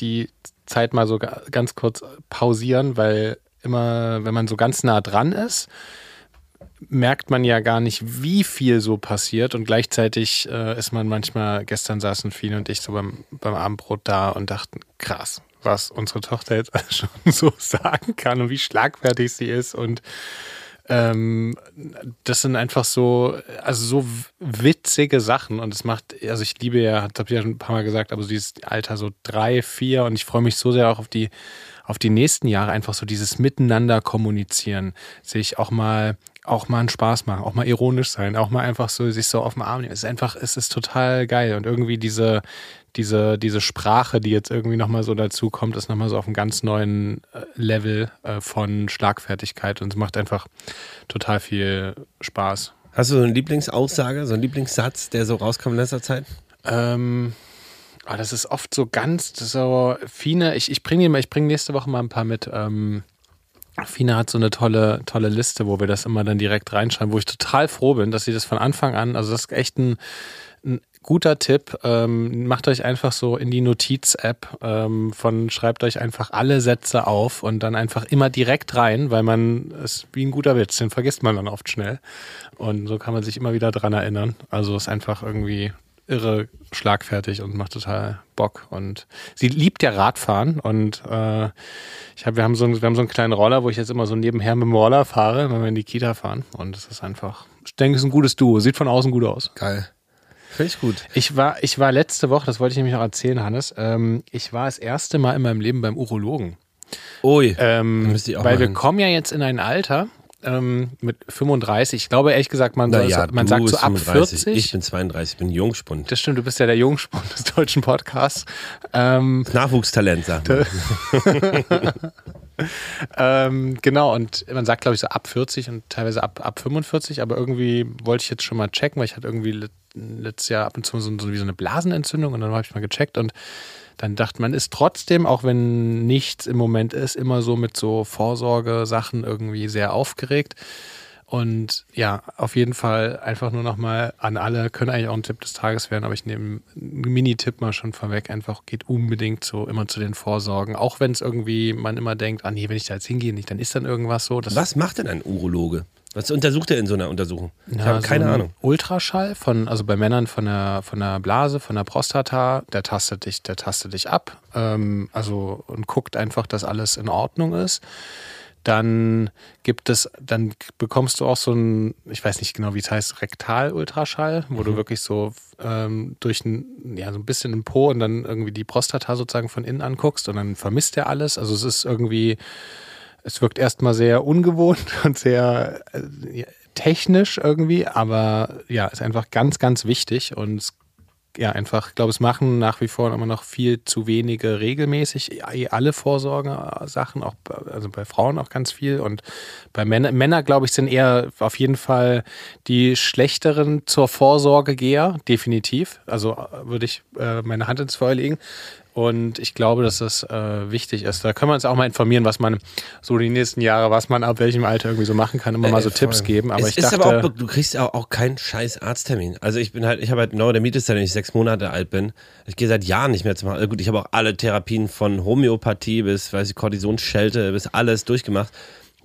die Zeit mal so ga- ganz kurz pausieren, weil immer, wenn man so ganz nah dran ist, merkt man ja gar nicht, wie viel so passiert. Und gleichzeitig äh, ist man manchmal, gestern saßen Fien und ich so beim, beim Abendbrot da und dachten, krass, was unsere Tochter jetzt *laughs* schon so sagen kann und wie schlagfertig sie ist. Und ähm, das sind einfach so, also so witzige Sachen und es macht, also ich liebe ja, das habe ich ja schon ein paar Mal gesagt, aber so dieses Alter so drei, vier und ich freue mich so sehr auch auf die, auf die nächsten Jahre, einfach so dieses Miteinander kommunizieren, sich auch mal, auch mal einen Spaß machen, auch mal ironisch sein, auch mal einfach so sich so auf den Arm nehmen. Es ist einfach, es ist total geil und irgendwie diese, diese, diese Sprache, die jetzt irgendwie nochmal so dazu kommt, ist nochmal so auf einem ganz neuen äh, Level äh, von Schlagfertigkeit und es macht einfach total viel Spaß. Hast du so eine Lieblingsaussage, so einen Lieblingssatz, der so rauskam in letzter Zeit? Ähm, ah, das ist oft so ganz so Fine. Ich, ich bringe ich bring nächste Woche mal ein paar mit. Ähm, Fine hat so eine tolle, tolle Liste, wo wir das immer dann direkt reinschreiben, wo ich total froh bin, dass sie das von Anfang an, also das ist echt ein, ein guter Tipp. Ähm, macht euch einfach so in die Notiz-App ähm, von, schreibt euch einfach alle Sätze auf und dann einfach immer direkt rein, weil man ist wie ein guter Witz, den vergisst man dann oft schnell. Und so kann man sich immer wieder dran erinnern. Also ist einfach irgendwie irre schlagfertig und macht total Bock. Und sie liebt ja Radfahren und äh, ich hab, wir, haben so wir haben so einen kleinen Roller, wo ich jetzt immer so nebenher mit dem Roller fahre, wenn wir in die Kita fahren. Und es ist einfach, ich denke, es ist ein gutes Duo. Sieht von außen gut aus. Geil. Finde ich gut. Ich war, ich war letzte Woche, das wollte ich nämlich noch erzählen, Hannes, ähm, ich war das erste Mal in meinem Leben beim Urologen. Ui. Ähm, weil wir hin. kommen ja jetzt in ein Alter ähm, mit 35. Ich glaube ehrlich gesagt, man, soll, Naja, man sagt so ab 35, 40. Ich bin 32, ich bin Jungspund. das stimmt, du bist ja der Jungspund des deutschen Podcasts. Ähm, Nachwuchstalent, sag mal. *laughs* ähm, genau, und man sagt, glaube ich, so ab 40 und teilweise ab, ab 45, aber irgendwie wollte ich jetzt schon mal checken, weil ich hatte irgendwie let- letztes Jahr ab und zu so, so wie so eine Blasenentzündung und dann habe ich mal gecheckt und dann dachte man, ist trotzdem, auch wenn nichts im Moment ist, immer so mit so Vorsorgesachen irgendwie sehr aufgeregt. Und ja, auf jeden Fall einfach nur nochmal an alle, können eigentlich auch ein Tipp des Tages werden, aber ich nehme einen Mini-Tipp mal schon vorweg, einfach geht unbedingt so immer zu den Vorsorgen. Auch wenn es irgendwie, man immer denkt, ah nee, wenn ich da jetzt hingehe, nicht, dann ist dann irgendwas so. Was macht denn ein Urologe? Was untersucht er in so einer Untersuchung? Ich Ja, habe keine so Ahnung. Ultraschall von, also bei Männern von der, von der Blase, von der Prostata, der tastet dich, der tastet dich ab. Ähm, also und guckt einfach, dass alles in Ordnung ist. Dann gibt es, dann bekommst du auch so ein, ich weiß nicht genau, wie es heißt, Rektal-Ultraschall, wo du wirklich so ähm, durch ein, ja, so ein bisschen im Po und dann irgendwie die Prostata sozusagen von innen anguckst und dann vermisst er alles. Also es ist irgendwie es wirkt erstmal sehr ungewohnt *laughs* und sehr äh, technisch irgendwie, aber ja, ist einfach ganz, ganz wichtig und ja, einfach, ich glaube, es machen nach wie vor immer noch viel zu wenige regelmäßig eh alle Vorsorgesachen, auch also bei Frauen auch ganz viel und bei Männern, Männer, glaube ich, sind eher auf jeden Fall die schlechteren zur Vorsorgegeher, definitiv. Also äh, würde ich äh, meine Hand ins Feuer legen. Und ich glaube, dass das äh, wichtig ist. Da können wir uns auch mal informieren, was man so die nächsten Jahre, was man ab welchem Alter irgendwie so machen kann, immer äh, mal so voll. Tipps geben. Aber es ich ist dachte, aber auch, du kriegst auch, auch keinen scheiß Arzttermin. Also ich bin halt, ich habe halt Neurodermitis, wenn ich sechs Monate alt bin. Ich gehe seit Jahren nicht mehr zum Arzt. Gut, ich habe auch alle Therapien von Homöopathie bis, weiß ich, Kortisonschelte bis alles durchgemacht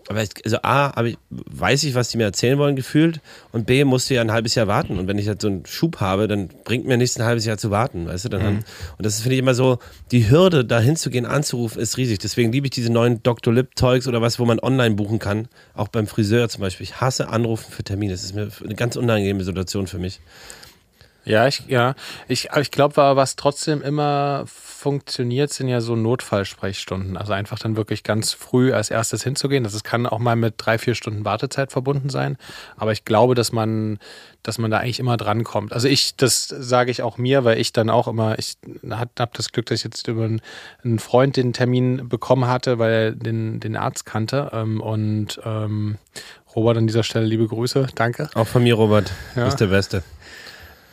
aber ich, also A, ich, weiß ich, was die mir erzählen wollen, gefühlt. Und B, musst du ja ein halbes Jahr warten. Und wenn ich halt so einen Schub habe, dann bringt mir nichts ein halbes Jahr zu warten, weißt du? Dann mhm. und das finde ich immer so, die Hürde, da hinzugehen, anzurufen, ist riesig. Deswegen liebe ich diese neuen Dr. Lip-Zeugs oder was, wo man online buchen kann. Auch beim Friseur zum Beispiel. Ich hasse Anrufen für Termine. Das ist mir eine ganz unangenehme Situation für mich. Ja, ich, ja. Ich, ich glaube, was trotzdem immer funktioniert, sind ja so Notfallsprechstunden. Also einfach dann wirklich ganz früh als erstes hinzugehen. Das kann auch mal mit drei, vier Stunden Wartezeit verbunden sein. Aber ich glaube, dass man, dass man da eigentlich immer drankommt. Also ich, das sage ich auch mir, weil ich dann auch immer, ich habe das Glück, dass ich jetzt über einen Freund den Termin bekommen hatte, weil er den, den Arzt kannte. Ähm, und ähm, Robert an dieser Stelle liebe Grüße, danke. Auch von mir, Robert. Ja. Du bist der Beste.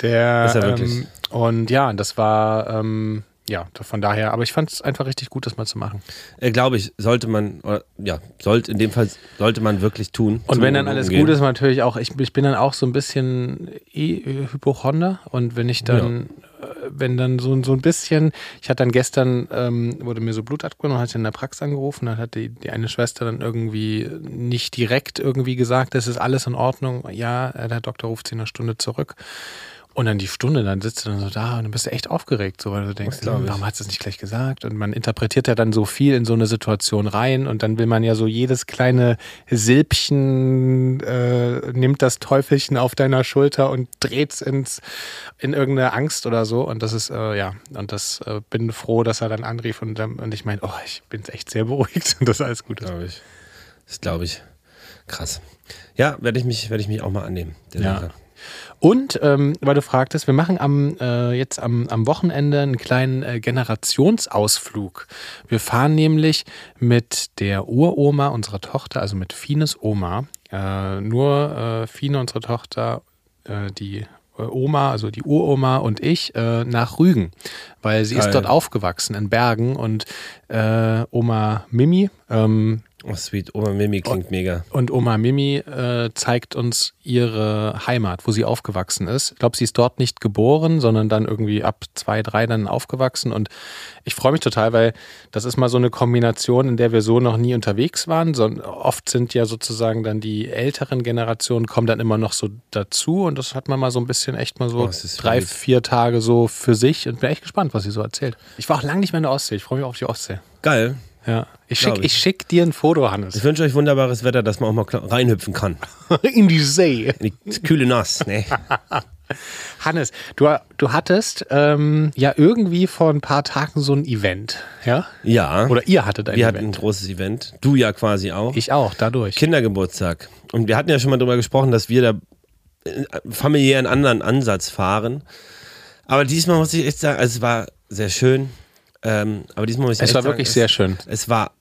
Der, ist er wirklich. Ähm, und ja, das war, ähm, ja, von daher, aber ich fand es einfach richtig gut, das mal zu machen. Äh, Glaube ich, sollte man, oder, ja, sollte in dem Fall sollte man wirklich tun. Und wenn dann alles umgehen. gut ist, natürlich auch, ich, ich bin dann auch so ein bisschen eh Hypochonder und wenn ich dann, ja. Äh, wenn dann so, so ein bisschen, ich hatte dann gestern, ähm, wurde mir so Blut abgenommen, hatte in der Praxis angerufen, dann hat die, die eine Schwester dann irgendwie nicht direkt irgendwie gesagt, das ist alles in Ordnung. Ja, der Doktor ruft sie in einer Stunde zurück. Und dann die Stunde, dann sitzt du dann so da und dann bist du echt aufgeregt, so weil du denkst, hm, warum hat es nicht gleich gesagt? Und man interpretiert ja dann so viel in so eine Situation rein und dann will man ja so jedes kleine Silbchen äh, nimmt das Teufelchen auf deiner Schulter und dreht's ins in irgendeine Angst oder so. Und das ist äh, ja und das äh, bin froh, dass er dann anrief und, und ich meine, oh, ich bin echt sehr beruhigt *laughs* und das alles gut. Glaube ich. Das glaube ich. Krass. Ja, werde ich mich werde ich mich auch mal annehmen. ja. Sache. Und ähm, weil du fragtest, wir machen am, äh, jetzt am, am Wochenende einen kleinen äh, Generationsausflug. Wir fahren nämlich mit der Uroma unserer Tochter, also mit Fines Oma. Äh, nur äh, Fine, unsere Tochter, äh, die äh, Oma, also die Uroma und ich äh, nach Rügen, weil sie Geil. ist dort aufgewachsen in Bergen und äh, Oma Mimi, ähm, Oh, sweet. Oma Mimi klingt und, mega. Und Oma Mimi äh, zeigt uns ihre Heimat, wo sie aufgewachsen ist. Ich glaube, sie ist dort nicht geboren, sondern dann irgendwie ab zwei, drei dann aufgewachsen. Und ich freue mich total, weil das ist mal so eine Kombination, in der wir so noch nie unterwegs waren. So, oft sind ja sozusagen dann die älteren Generationen kommen dann immer noch so dazu. Und das hat man mal so ein bisschen echt mal so oh, drei, wild. vier Tage so für sich. Und bin echt gespannt, was sie so erzählt. Ich war auch lange nicht mehr in der Ostsee. Ich freue mich auf die Ostsee. Geil. Ja. Ich schicke schick dir ein Foto, Hannes. Ich wünsche euch wunderbares Wetter, dass man auch mal reinhüpfen kann. *laughs* In die See. In die kühle Nass. Nee. *laughs* Hannes, du, du hattest ähm, ja irgendwie vor ein paar Tagen so ein Event, ja? Ja. Oder ihr hattet ein wir Event. Wir hatten ein großes Event. Du ja quasi auch. Ich auch, dadurch. Kindergeburtstag. Und wir hatten ja schon mal darüber gesprochen, dass wir da familiär einen anderen Ansatz fahren. Aber diesmal muss ich echt sagen, also es war sehr schön. Ähm, aber diesmal muss ich Es war wirklich es, sehr schön. Es war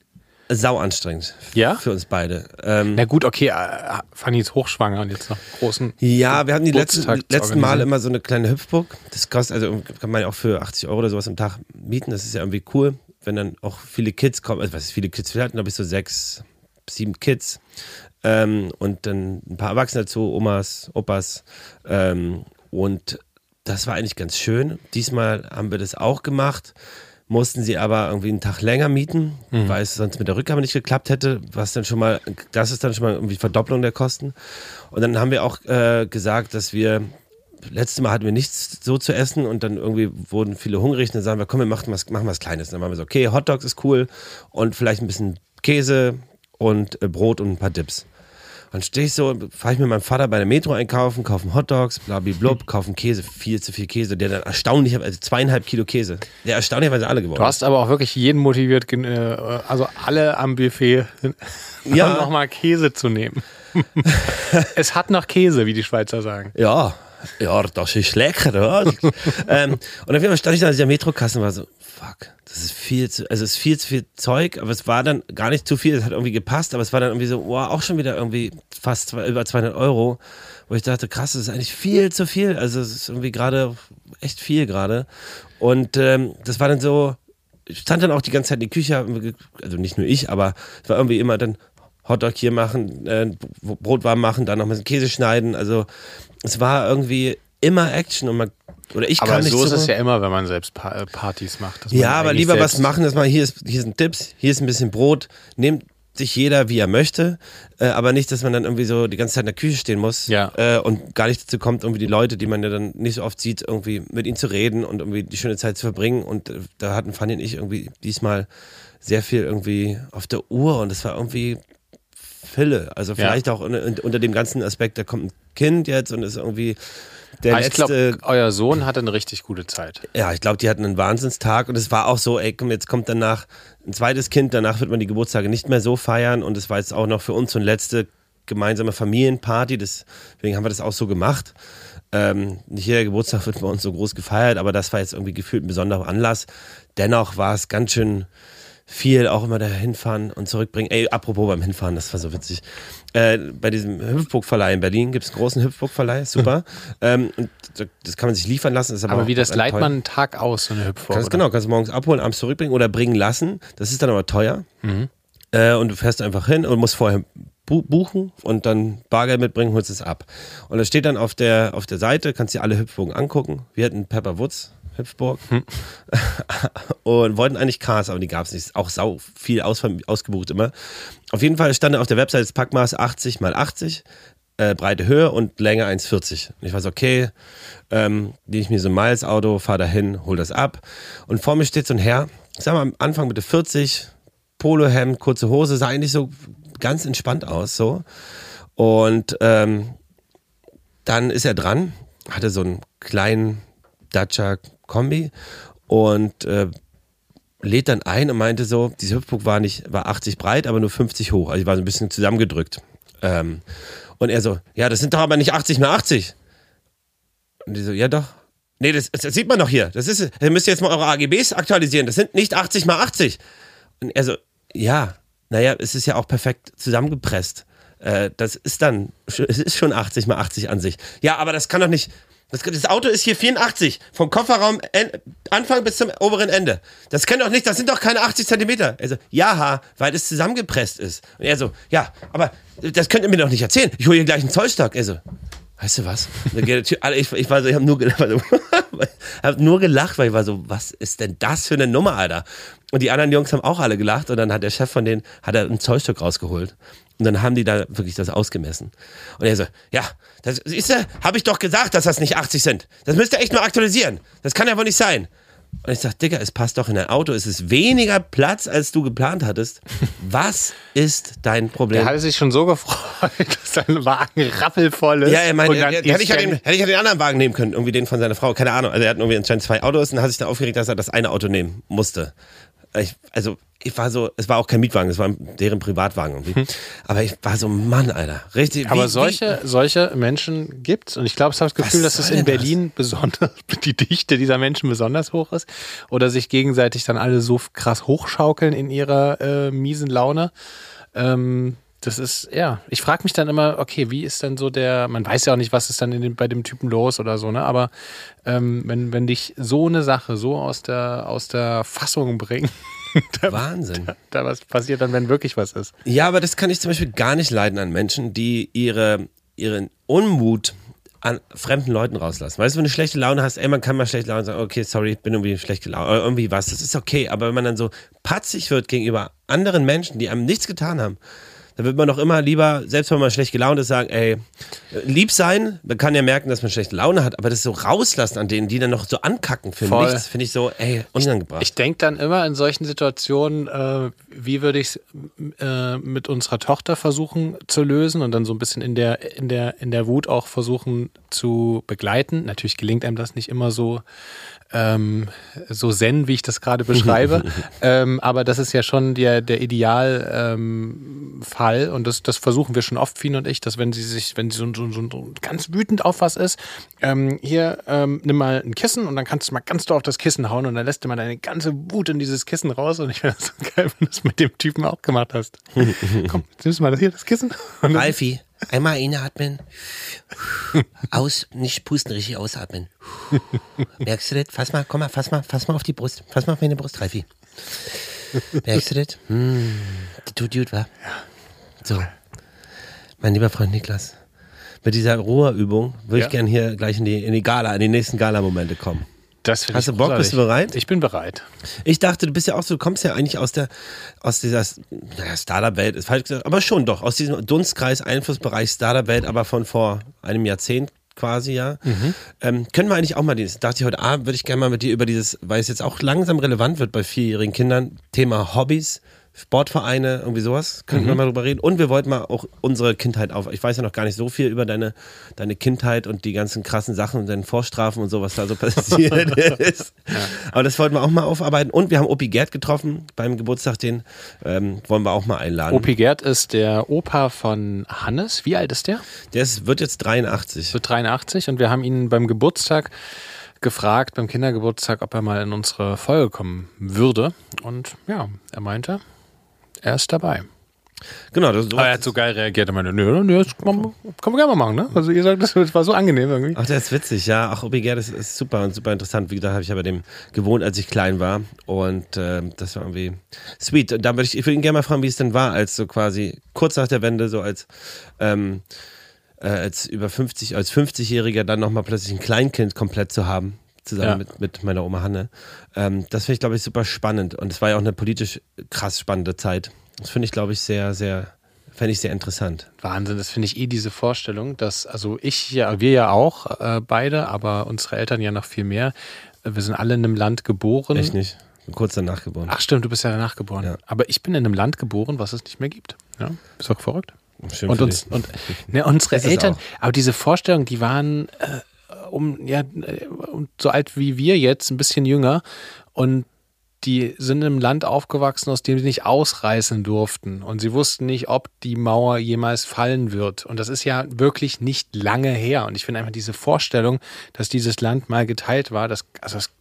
sau anstrengend. Ja? Für uns beide. Ähm, Na gut, okay, äh, Fanny ist hochschwanger und jetzt noch großen. Ja, wir hatten die letzten, letzten Male immer so eine kleine Hüpfburg. Das kostet, also kann man ja auch für 80 Euro oder sowas am Tag mieten. Das ist ja irgendwie cool, wenn dann auch viele Kids kommen. Also was ist viele Kids? Wir hatten, glaube ich, so sechs, sieben Kids. Ähm, und dann ein paar Erwachsene dazu, Omas, Opas. Ähm, und das war eigentlich ganz schön. Diesmal haben wir das auch gemacht mussten sie aber irgendwie einen Tag länger mieten, mhm. weil es sonst mit der Rückgabe nicht geklappt hätte, was dann schon mal, das ist dann schon mal irgendwie Verdopplung der Kosten. Und dann haben wir auch äh, gesagt, dass wir, letztes Mal hatten wir nichts so zu essen und dann irgendwie wurden viele hungrig und dann sagen wir, komm, wir machen was, machen was Kleines. Und dann waren wir so, okay, Hotdogs ist cool und vielleicht ein bisschen Käse und äh, Brot und ein paar Dips. Dann stehe ich so, fahre ich mit meinem Vater bei der Metro einkaufen, kaufen Hotdogs, blablablub, kaufen Käse, viel zu viel Käse. Der dann erstaunlich, also zweieinhalb Kilo Käse. Der erstaunlicherweise alle geworden. Du hast aber auch wirklich jeden motiviert, äh, also alle am Buffet *laughs* Ja. nochmal Käse zu nehmen. *laughs* es hat noch Käse, wie die Schweizer sagen. Ja, ja, das ist lecker. Ja. *laughs* ähm, und auf jeden Fall stand ich da an dieser Metrokasse und war so, fuck, das ist viel zu, also es ist viel zu viel Zeug, aber es war dann gar nicht zu viel, es hat irgendwie gepasst, aber es war dann irgendwie so, wow, auch schon wieder irgendwie fast zwei, über 200 Euro, wo ich dachte, krass, das ist eigentlich viel zu viel, also es ist irgendwie gerade echt viel gerade. Und ähm, das war dann so, ich stand dann auch die ganze Zeit in die Küche, also nicht nur ich, aber es war irgendwie immer dann Hotdog hier machen, äh, Brot warm machen, dann noch mal Käse schneiden. Also es war irgendwie immer Action und man oder ich Aber kann nicht so ist es ja immer, wenn man selbst pa äh, Partys macht. ja, aber lieber was machen, dass man hier ist, hier sind Tipps, hier ist ein bisschen Brot, nehmt sich jeder wie er möchte, äh, aber nicht, dass man dann irgendwie so die ganze Zeit in der Küche stehen muss Ja. äh, und gar nicht dazu kommt, irgendwie die Leute, die man ja dann nicht so oft sieht, irgendwie mit ihnen zu reden und irgendwie die schöne Zeit zu verbringen. Und äh, da hatten Fanny und ich irgendwie diesmal sehr viel irgendwie auf der Uhr und es war irgendwie Fülle. Also vielleicht auch unter, unter dem ganzen Aspekt, da kommt ein Kind jetzt und ist irgendwie der Aber ich glaube, euer Sohn hatte eine richtig gute Zeit. ja, ich glaube, die hatten einen Wahnsinnstag und es war auch so, ey, komm, jetzt kommt danach ein zweites Kind, danach wird man die Geburtstage nicht mehr so feiern und es war jetzt auch noch für uns so eine letzte gemeinsame Familienparty, deswegen haben wir das auch so gemacht. Ähm, nicht jeder Geburtstag wird bei uns so groß gefeiert, aber das war jetzt irgendwie gefühlt ein besonderer Anlass. Dennoch war es ganz schön viel, auch immer da hinfahren und zurückbringen. Ey, apropos beim Hinfahren, das war so witzig. Äh, bei diesem Hüpfburgverleih in Berlin gibt es einen großen Hüpfburgverleih, super. *laughs* ähm, und das kann man sich liefern lassen. Ist aber, Aber wie das leiht man einen Tag aus, so eine Hüpfburg? Oder? genau, kannst du morgens abholen, abends zurückbringen oder bringen lassen. Das ist dann aber teuer. Äh, und du fährst einfach hin und musst vorher bu buchen und dann Bargeld mitbringen, holst es ab. Und das steht dann auf der, auf der Seite, kannst dir alle Hüpfburgen angucken. Wir hatten Pepper Woods Hüpfburg *laughs* und wollten eigentlich Cars, aber die gab es nicht. Auch sau viel aus, ausgebucht immer. Auf jeden Fall stand auf der Website das Packmaß 80 mal 80, äh, breite Höhe und Länge 1,40. Und ich weiß, okay, ähm, nehme ich mir so ein Miles-Auto, fahre dahin, hol das ab. Und vor mir steht so ein Herr, ich sag mal am Anfang Mitte 40, Polohemd, kurze Hose, sah eigentlich so ganz entspannt aus, so. Und ähm, dann ist er dran, hatte so einen kleinen Dacia Kombi und äh, lädt dann ein und meinte so, diese Hüpfburg war nicht, war 80 breit, aber nur 50 hoch. Also ich war so ein bisschen zusammengedrückt. Ähm, und er so, ja, das sind doch aber nicht 80 mal 80. Und die so, ja doch. Nee, das, das sieht man doch hier. Das ist, ihr müsst jetzt mal eure AGBs aktualisieren. Das sind nicht 80 mal 80. Und er so, ja, naja, es ist ja auch perfekt zusammengepresst. Äh, das ist dann, es ist schon 80 mal 80 an sich. Ja, aber das kann doch nicht. Das, das Auto ist hier 84, vom Kofferraum Anfang bis zum oberen Ende. Das können doch nicht, das sind doch keine 80 Zentimeter. Er so, ja, weil es zusammengepresst ist. Und er so, ja, aber das könnt ihr mir doch nicht erzählen. Ich hole hier gleich einen Zollstock. Er so, weißt du was? Dann geht die Tür- Ich, ich war so, ich habe nur, *laughs* hab nur gelacht, weil ich war so, was ist denn das für eine Nummer, Alter? Und die anderen Jungs haben auch alle gelacht und dann hat der Chef von denen, hat er einen Zollstock rausgeholt. Und dann haben die da wirklich das ausgemessen. Und er so, ja, das ist ja, habe ich doch gesagt, dass das nicht 80 sind. Das müsst ihr echt mal aktualisieren. Das kann ja wohl nicht sein. Und ich sag, Digga, es passt doch in dein Auto. Es ist weniger Platz, als du geplant hattest. Was ist dein Problem? Der hatte sich schon so gefreut, *laughs* dass sein Wagen rappelvoll ist. Ja, er meinte, er, er, hätte, ich ja den, hätte ich ja den anderen Wagen nehmen können, irgendwie den von seiner Frau, keine Ahnung. Also er hat irgendwie anscheinend zwei Autos und hat sich dann aufgeregt, dass er das eine Auto nehmen musste. Ich, also ich war so, es war auch kein Mietwagen, es war deren Privatwagen irgendwie. Aber ich war so, Mann, Alter, richtig. Aber wie- solche, solche Menschen gibt's und ich glaube, ich habe das Gefühl, Was dass es in denn das? Berlin besonders, *laughs* die Dichte dieser Menschen besonders hoch ist oder sich gegenseitig dann alle so krass hochschaukeln in ihrer äh, miesen Laune. Ähm, das ist, ja, ich frage mich dann immer, okay, wie ist denn so der, man weiß ja auch nicht, was ist dann dem, bei dem Typen los oder so, ne? Aber ähm, wenn, wenn dich so eine Sache so aus der, aus der Fassung bringt, *laughs* da, Wahnsinn. da was passiert dann, wenn wirklich was ist. Ja, aber das kann ich zum Beispiel gar nicht leiden an Menschen, die ihre, ihren Unmut an fremden Leuten rauslassen. Weißt du, wenn du schlechte Laune hast, ey, man kann mal schlechte Laune sagen, okay, sorry, ich bin irgendwie schlecht gelaunt, oder irgendwie was, das ist okay. Aber wenn man dann so patzig wird gegenüber anderen Menschen, die einem nichts getan haben, dann wird man doch immer lieber, selbst wenn man schlecht gelaunt ist, sagen, ey, lieb sein, man kann ja merken, dass man schlechte Laune hat, aber das so rauslassen an denen, die dann noch so ankacken für Voll. nichts, finde ich so, ey, unangebracht. Ich denke dann immer in solchen Situationen, äh, wie würde ich es äh, mit unserer Tochter versuchen zu lösen und dann so ein bisschen in der, in der, in der Wut auch versuchen zu begleiten. Natürlich gelingt einem das nicht immer so, ähm, so zen, wie ich das gerade beschreibe. *laughs* ähm, aber das ist ja schon der, der Idealfall ähm, und das, das versuchen wir schon oft, Fien und ich, dass wenn sie sich, wenn sie so, so, so ganz wütend auf was ist, ähm, hier ähm, nimm mal ein Kissen und dann kannst du mal ganz doll auf das Kissen hauen und dann lässt du mal deine ganze Wut in dieses Kissen raus und ich finde das so geil, wenn du das mit dem Typen auch gemacht hast. *laughs* Komm, nimmst du mal das hier, das Kissen. Ralfi, einmal inatmen, aus, nicht pusten, richtig ausatmen. Merkst du das? Fass mal, komm mal, fass mal, fass mal auf die Brust, fass mal auf meine Brust, Ralfi. Merkst du das? Hm, die tut gut, wa? So, mein lieber Freund Niklas, mit dieser Ruheübung würde Ja. ich gern hier gleich in die, in die Gala, in die nächsten Gala-Momente kommen. Das Hast du Bock? großartig. Bist du bereit? Ich bin bereit. Ich dachte, du bist ja auch so, du kommst ja eigentlich aus der, aus dieser, naja, Startup-Welt, ist falsch gesagt, aber schon doch, aus diesem Dunstkreis, Einflussbereich Startup-Welt, aber von vor einem Jahrzehnt quasi, ja. Ähm, können wir eigentlich auch mal, das dachte ich heute Abend, würde ich gerne mal mit dir über dieses, weil es jetzt auch langsam relevant wird bei vierjährigen Kindern, Thema Hobbys, Sportvereine, irgendwie sowas, könnten wir mal drüber reden. Und wir wollten mal auch unsere Kindheit auf. Ich weiß ja noch gar nicht so viel über deine, deine Kindheit und die ganzen krassen Sachen und deine Vorstrafen und so, was da so *laughs* passiert *laughs* ist. Aber das wollten wir auch mal aufarbeiten. Und wir haben Opi Gerd getroffen beim Geburtstag, den ähm, wollen wir auch mal einladen. Opi Gerd ist der Opa von Hannes. Wie alt ist der? Der ist, wird jetzt 83. Wird 83 und wir haben ihn beim Geburtstag gefragt, beim Kindergeburtstag, ob er mal in unsere Folge kommen würde. Und ja, er meinte, er ist dabei. Genau, das, Aber er hat so geil reagiert. Er meinte, nö, nö, das kann man, kann man gerne mal machen, ne? Also ihr sagt, *laughs* das war so angenehm irgendwie. Ach, der ist witzig, ja. Ach, Obi Gerd ist, super und super interessant. Wie gesagt, habe ich ja bei dem gewohnt, als ich klein war. Und ähm, das war irgendwie sweet. Und da würde ich, ich würde ihn gerne mal fragen, wie es denn war, als so quasi kurz nach der Wende, so als, ähm, äh, als über 50, als 50-Jähriger dann nochmal plötzlich ein Kleinkind komplett zu haben. Zusammen Ja. mit, mit meiner Oma Hanne. Ähm, das finde ich, glaube ich, super spannend. Und es war ja auch eine politisch krass spannende Zeit. Das finde ich, glaube ich, sehr, sehr, fände ich sehr interessant. Wahnsinn, das finde ich eh diese Vorstellung, dass, also ich ja, wir ja auch äh, beide, aber unsere Eltern ja noch viel mehr. Äh, Wir sind alle in einem Land geboren. Echt nicht? Kurz danach geboren. Ach stimmt, du bist ja danach geboren. Ja. Aber ich bin in einem Land geboren, was es nicht mehr gibt. Ja, ist doch verrückt. Schön Und uns und ne, *laughs* unsere Eltern, aber diese Vorstellung, die waren äh, um ja äh, um, so alt wie wir jetzt, ein bisschen jünger und die sind in einem Land aufgewachsen, aus dem sie nicht ausreißen durften. Und sie wussten nicht, ob die Mauer jemals fallen wird. Und das ist ja wirklich nicht lange her. Und ich finde einfach diese Vorstellung, dass dieses Land mal geteilt war, das, also, das,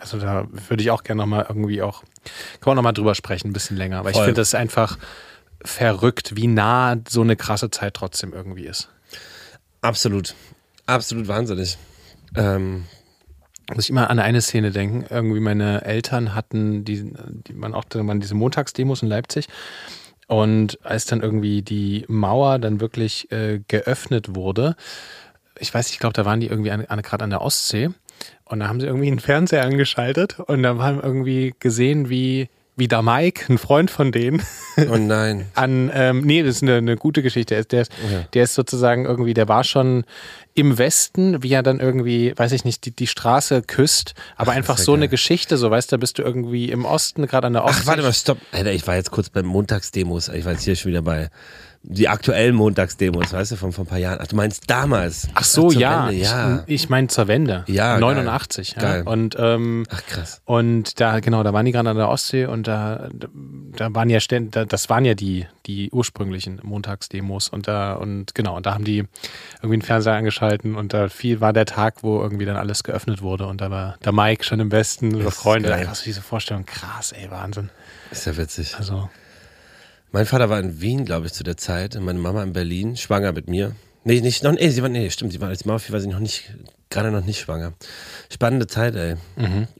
also da würde ich auch gerne nochmal irgendwie auch, kann man nochmal drüber sprechen, ein bisschen länger. Aber ich finde das einfach verrückt, wie nah so eine krasse Zeit trotzdem irgendwie ist. Absolut. Absolut wahnsinnig. Ähm, Muss ich immer an eine Szene denken. Irgendwie meine Eltern hatten die, die man auch waren diese Montagsdemos in Leipzig. Und als dann irgendwie die Mauer dann wirklich äh, geöffnet wurde, ich weiß nicht, ich glaube, da waren die irgendwie an, an, gerade an der Ostsee. Und da haben sie irgendwie einen Fernseher angeschaltet und da haben irgendwie gesehen, wie, wie da Mike, ein Freund von denen, oh nein. *laughs* an, ähm, nee, das ist eine, eine gute Geschichte. Der ist, der, ist, Okay. der ist sozusagen irgendwie, der war schon im Westen, wie er dann irgendwie, weiß ich nicht, die, die Straße küsst, aber einfach ist ja so geil. eine Geschichte, so weißt du, da bist du irgendwie im Osten, gerade an der Ostsee. Ach, warte mal, stopp. Alter, ich war jetzt kurz beim Montagsdemos. Ich war jetzt hier schon wieder bei die aktuellen Montagsdemos, weißt du, von vor ein paar Jahren. Ach, du meinst damals? Ach so, zur ja. Wende, ja. Ich, ich meine zur Wende. Ja, geil. 89. Ja. Geil. Und, ähm, Ach, krass. und da, genau, da waren die gerade an der Ostsee und da, da waren ja ständig, da- das waren ja die, die ursprünglichen Montagsdemos und da, und genau, und da haben die irgendwie einen Fernseher angeschalten und da viel war der Tag, wo irgendwie dann alles geöffnet wurde und da war der Mike schon im Westen, ist Freunde. geil. Einfach so diese Vorstellung, krass, ey, Wahnsinn. Ist ja witzig. Also, Mein Vater war in Wien, glaube ich, zu der Zeit. Und meine Mama in Berlin, schwanger mit mir. Nee, nicht, noch, nee, sie war, nee, stimmt, sie war, als Mauervieh war sie noch nicht, gerade noch nicht schwanger. Spannende Zeit, ey.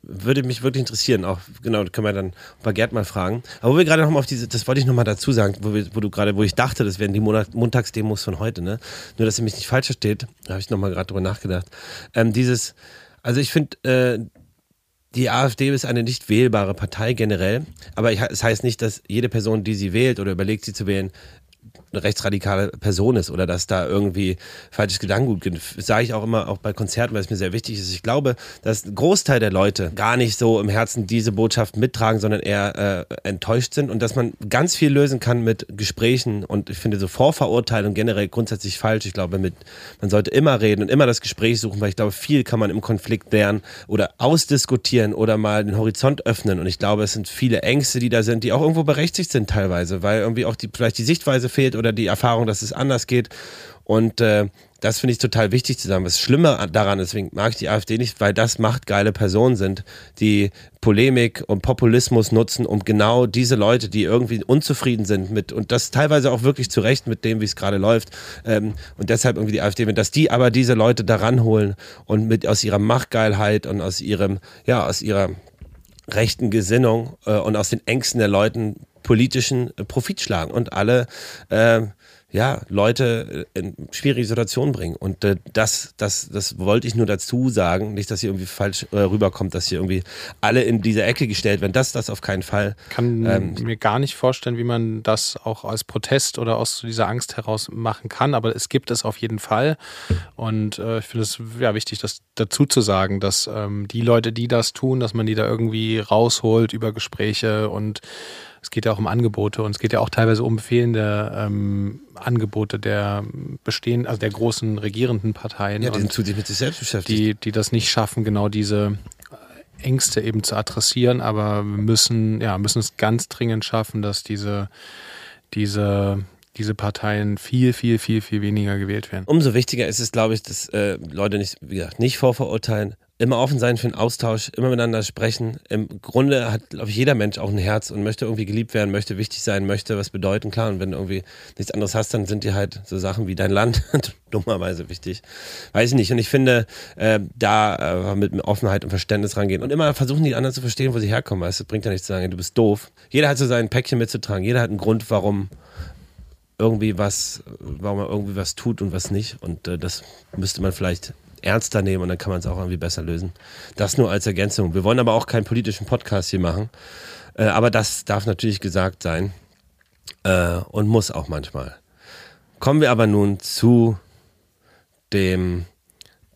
Würde mich wirklich interessieren, auch, genau, können wir dann bei Gerd mal fragen. Aber wo wir gerade nochmal auf diese, das wollte ich nochmal dazu sagen, wo, wir, wo du gerade, wo ich dachte, das wären die Monat, Montagsdemos von heute, ne? Nur, dass ihr mich nicht falsch versteht, da habe ich nochmal gerade drüber nachgedacht. Ähm, dieses, also ich finde, äh, die AfD ist eine nicht wählbare Partei generell, aber es heißt nicht, dass jede Person, die sie wählt oder überlegt, sie zu wählen, eine rechtsradikale Person ist oder dass da irgendwie falsches Gedankengut gibt. Sage ich auch immer, auch bei Konzerten, weil es mir sehr wichtig ist. Ich glaube, dass ein Großteil der Leute gar nicht so im Herzen diese Botschaft mittragen, sondern eher äh, enttäuscht sind und dass man ganz viel lösen kann mit Gesprächen und ich finde so Vorverurteilung generell grundsätzlich falsch. Ich glaube, mit, man sollte immer reden und immer das Gespräch suchen, weil ich glaube, viel kann man im Konflikt lernen oder ausdiskutieren oder mal den Horizont öffnen und ich glaube, es sind viele Ängste, die da sind, die auch irgendwo berechtigt sind teilweise, weil irgendwie auch die, vielleicht die Sichtweise fehlt oder die Erfahrung, dass es anders geht. Und äh, das finde ich total wichtig zu sagen. Was Schlimme daran, deswegen mag ich die AfD nicht, weil das macht geile Personen sind, die Polemik und Populismus nutzen, um genau diese Leute, die irgendwie unzufrieden sind mit, und das teilweise auch wirklich zu Recht mit dem, wie es gerade läuft, ähm, und deshalb irgendwie die AfD, dass die aber diese Leute daran holen und mit aus ihrer Machtgeilheit und aus ihrem, ja, aus ihrer rechten Gesinnung äh, und aus den Ängsten der Leuten politischen äh, Profit schlagen und alle äh, ja, Leute äh, in schwierige Situationen bringen. Und äh, das, das, das wollte ich nur dazu sagen. Nicht, dass hier irgendwie falsch äh, rüberkommt, dass hier irgendwie alle in diese Ecke gestellt werden. Das, das auf keinen Fall. Kann ähm, mir gar nicht vorstellen, wie man das auch als Protest oder aus dieser Angst heraus machen kann. Aber es gibt es auf jeden Fall. Und äh, ich finde es ja wichtig, das dazu zu sagen, dass ähm, die Leute, die das tun, dass man die da irgendwie rausholt über Gespräche und es geht ja auch um Angebote und es geht ja auch teilweise um fehlende ähm, Angebote der bestehenden, also der großen regierenden Parteien. Ja, die sind zu sich mit sich selbst beschäftigt. Die, die das nicht schaffen, genau diese Ängste eben zu adressieren, aber wir müssen, ja, müssen es ganz dringend schaffen, dass diese, diese diese Parteien viel, viel, viel, viel weniger gewählt werden. Umso wichtiger ist es, glaube ich, dass äh, Leute nicht, wie gesagt, nicht vorverurteilen, immer offen sein für den Austausch, immer miteinander sprechen. Im Grunde hat, glaube ich, jeder Mensch auch ein Herz und möchte irgendwie geliebt werden, möchte wichtig sein, möchte was bedeuten. Klar, und wenn du irgendwie nichts anderes hast, dann sind dir halt so Sachen wie dein Land *laughs* dummerweise wichtig. Weiß ich nicht. Und ich finde, äh, da äh, mit Offenheit und Verständnis rangehen und immer versuchen, die anderen zu verstehen, wo sie herkommen. Weißt du, bringt ja nichts zu sagen, du bist doof. Jeder hat so sein Päckchen mitzutragen. Jeder hat einen Grund, warum irgendwie was, warum man irgendwie was tut und was nicht. Und äh, das müsste man vielleicht ernster nehmen und dann kann man es auch irgendwie besser lösen. Das nur als Ergänzung. Wir wollen aber auch keinen politischen Podcast hier machen. Äh, aber das darf natürlich gesagt sein äh, und muss auch manchmal. Kommen wir aber nun zu dem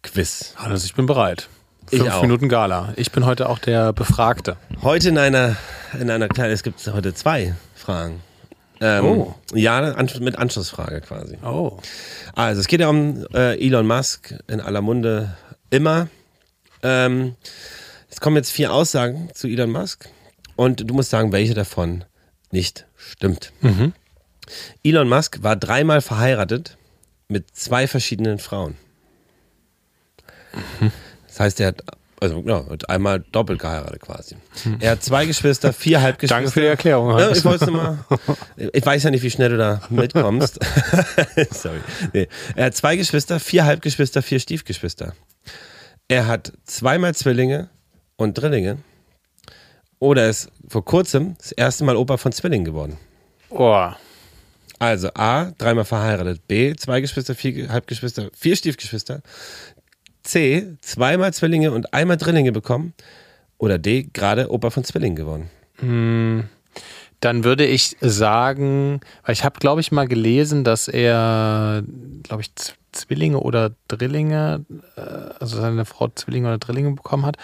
Quiz. Also ich bin bereit. Fünf Minuten Gala. Ich bin heute auch der Befragte. Heute in einer, in einer kleinen, es gibt heute zwei Fragen. Ähm, oh. Ja, mit Anschlussfrage quasi. Oh. Also es geht ja um äh, Elon Musk in aller Munde immer. Ähm, es kommen jetzt vier Aussagen zu Elon Musk und du musst sagen, welche davon nicht stimmt. Mhm. Elon Musk war dreimal verheiratet mit zwei verschiedenen Frauen. Mhm. Das heißt, er hat also ja, einmal doppelt geheiratet quasi. Er hat zwei Geschwister, vier Halbgeschwister. Danke für die Erklärung. Ja, ich, mal, ich weiß ja nicht, wie schnell du da mitkommst. *laughs* Sorry. Nee. Er hat zwei Geschwister, vier Halbgeschwister, vier Stiefgeschwister. Er hat zweimal Zwillinge und Drillinge. Oder ist vor kurzem das erste Mal Opa von Zwillingen geworden. Oh. Also A, dreimal verheiratet. B, zwei Geschwister, vier Halbgeschwister, vier Stiefgeschwister. C, zweimal Zwillinge und einmal Drillinge bekommen. Oder D, gerade Opa von Zwillingen geworden. Hm, dann würde ich sagen, weil ich habe, glaube ich, mal gelesen, dass er, glaube ich, Zwillinge oder Drillinge, äh, also seine Frau Zwillinge oder Drillinge bekommen hat.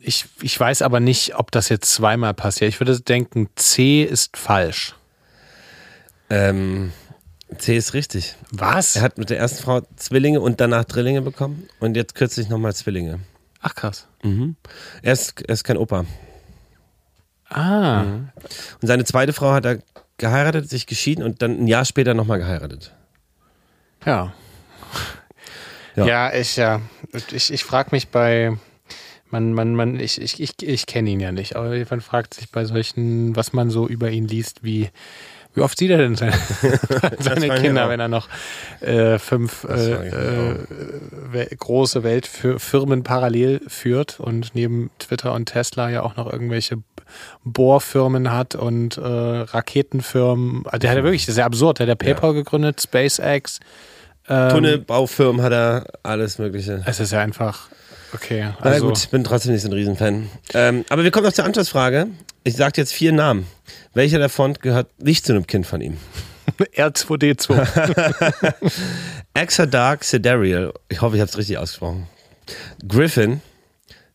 Ich, ich weiß aber nicht, ob das jetzt zweimal passiert. Ich würde denken, C ist falsch. Ähm, C ist richtig. Was? Er hat mit der ersten Frau Zwillinge und danach Drillinge bekommen und jetzt kürzlich nochmal Zwillinge. Ach krass. Mhm. Er, ist, er ist kein Opa. Ah. Mhm. Und seine zweite Frau hat er geheiratet, sich geschieden und dann ein Jahr später nochmal geheiratet. Ja. Ja, ja ich, ja, ich, ich frage mich bei, man, man, man, ich, ich, ich, ich kenne ihn ja nicht, aber man fragt sich bei solchen, was man so über ihn liest, wie wie oft sieht er denn seine, *laughs* *laughs* seine Kinder, wenn er noch äh, fünf äh, äh, große Weltfirmen parallel führt und neben Twitter und Tesla ja auch noch irgendwelche Bohrfirmen hat und äh, Raketenfirmen. Also der hat ja wirklich, das ist ja absurd. Der hat ja PayPal ja. gegründet, SpaceX. Ähm, Tunnelbaufirmen hat er, alles Mögliche. Es ist ja einfach Okay. Also. Na gut, ich bin trotzdem nicht so ein Riesenfan. Ähm, aber wir kommen noch zur Anschlussfrage. Ich sage jetzt vier Namen. Welcher davon gehört nicht zu einem Kind von ihm? *laughs* R2D2. *laughs* Exadark Sidereal. Ich hoffe, ich habe es richtig ausgesprochen. Griffin,